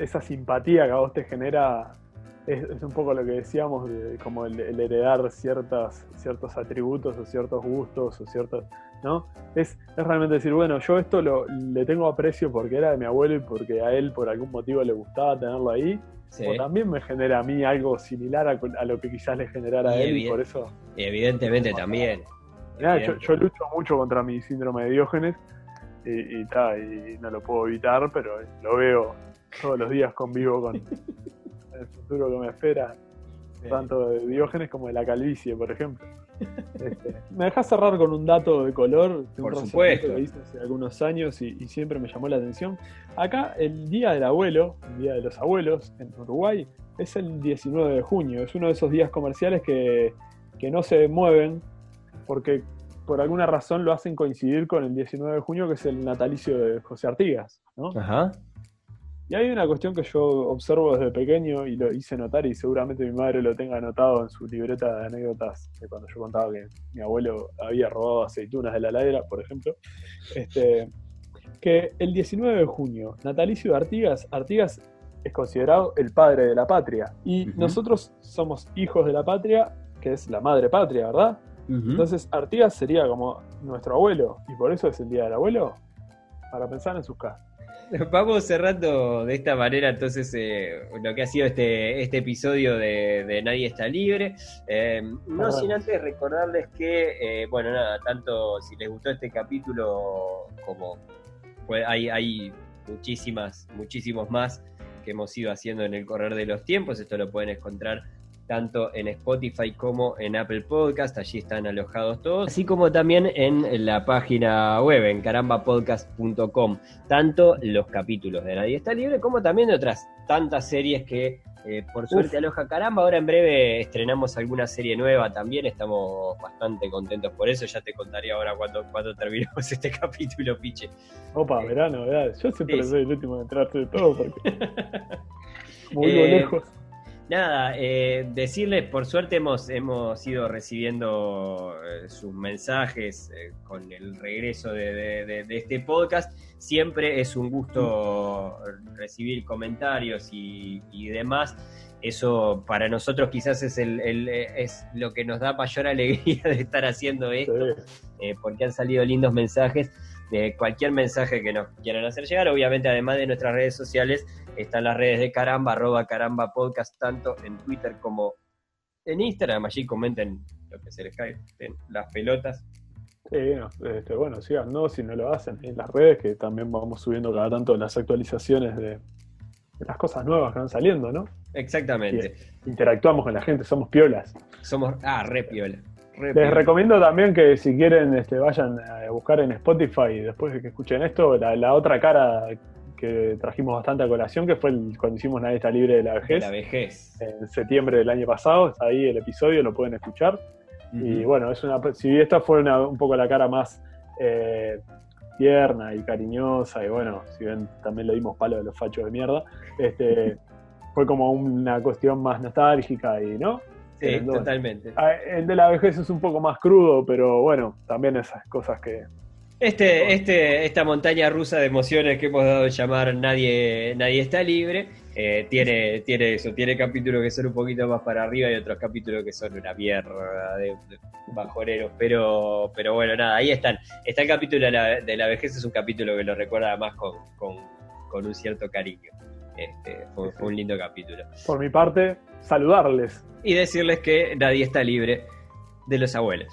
esa simpatía que a vos te genera es, un poco lo que decíamos de como el, heredar ciertas, ciertos atributos o ciertos gustos o ciertos, ¿no? Es, es realmente decir, bueno, yo esto lo, le tengo aprecio porque era de mi abuelo y porque a él por algún motivo le gustaba tenerlo ahí. O también me genera a mmí algo similar a, lo que quizás le generara a él y por eso... Evidentemente también. Yo, yo, lucho mucho contra mi síndrome de Diógenes y, y no lo puedo evitar, pero lo veo todos los días convivo con, el futuro que me espera, tanto de Diógenes como de la calvicie, por ejemplo. Este, me dejas cerrar con un dato de color, de por supuesto. que hice hace algunos años y, siempre me llamó la atención. Acá, el Día del Abuelo, el Día de los Abuelos, en Uruguay, es el 19 de junio. Es uno de esos días comerciales que, que no se mueven porque por alguna razón lo hacen coincidir con el 19 de junio, que es el natalicio de José Artigas. ¿no? Ajá. Y hay una cuestión que yo observo desde pequeño y lo hice notar y seguramente mi madre lo tenga anotado en su libreta de anécdotas de cuando yo contaba que mi abuelo había robado aceitunas de la ladera, por ejemplo. Este, que el 19 de junio, natalicio de Artigas, Artigas es considerado el padre de la patria y nosotros somos hijos de la patria, que es la madre patria, ¿verdad? Entonces Artigas sería como nuestro abuelo y por eso es el día del abuelo, para pensar en sus casas. Vamos cerrando de esta manera entonces eh, lo que ha sido este, este episodio de, Nadie está libre. Eh, no sin antes recordarles que, eh, bueno, nada, tanto si les gustó este capítulo como pues, hay, hay muchísimas, muchísimos más que hemos ido haciendo en el correr de los tiempos. Esto lo pueden encontrar tanto en Spotify como en Apple Podcast, allí están alojados todos, así como también en la página web, en carambapodcast.com, tanto los capítulos de Nadie está libre como también de otras tantas series que eh, por suerte aloja Caramba. Ahora en breve estrenamos alguna serie nueva también, estamos bastante contentos por eso, ya te contaré ahora cuando, cuando terminemos este capítulo, Piche. Opa, eh, verano, ¿verdad? Yo siempre soy el último de entrarte de todo porque... Muy eh, lejos nada, eh, decirles, por suerte hemos, hemos ido recibiendo eh, sus mensajes eh, con el regreso de, este podcast. Siempre es un gusto recibir comentarios y, demás. Eso para nosotros quizás es, el, es lo que nos da mayor alegría de estar haciendo esto, porque han salido lindos mensajes de cualquier mensaje que nos quieran hacer llegar. Obviamente, además de nuestras redes sociales, están las redes de Caramba, arroba Caramba Podcast, tanto en Twitter como en Instagram. Allí comenten lo que se les cae, las pelotas. Sí, este, bueno, síganos si no lo hacen en las redes, que también vamos subiendo cada tanto las actualizaciones de, las cosas nuevas que van saliendo, ¿no? Exactamente. interactuamos con la gente, somos piolas. Somos, ah, re piola. Les recomiendo también que si quieren este, vayan a buscar en Spotify después de que escuchen esto, la, otra cara que trajimos bastante a colación, que fue cuando hicimos Nadie está libre de la vejez. la vejez. En septiembre del año pasado, está ahí el episodio, lo pueden escuchar. Y bueno, es una, si esta fue un poco la cara más eh, tierna y cariñosa, y bueno, si ven, también le dimos palo de los fachos de mierda, este, fue como una cuestión más nostálgica y, ¿no? Sí, totalmente. Ah, el de la vejez es un poco más crudo, pero bueno, también esas cosas que. Este, este, esta montaña rusa de emociones que hemos dado a llamar Nadie, nadie está libre, eh, tiene, tiene eso, tiene capítulos que son un poquito más para arriba y otros capítulos que son una mierda de, bajoneros, pero, pero bueno, nada, ahí están. Está el capítulo de la, de la vejez, es un capítulo que lo recuerda más con, con, con un cierto cariño. Este, fue, un lindo capítulo. Por mi parte, saludarles. Y decirles que nadie está libre de los abuelos.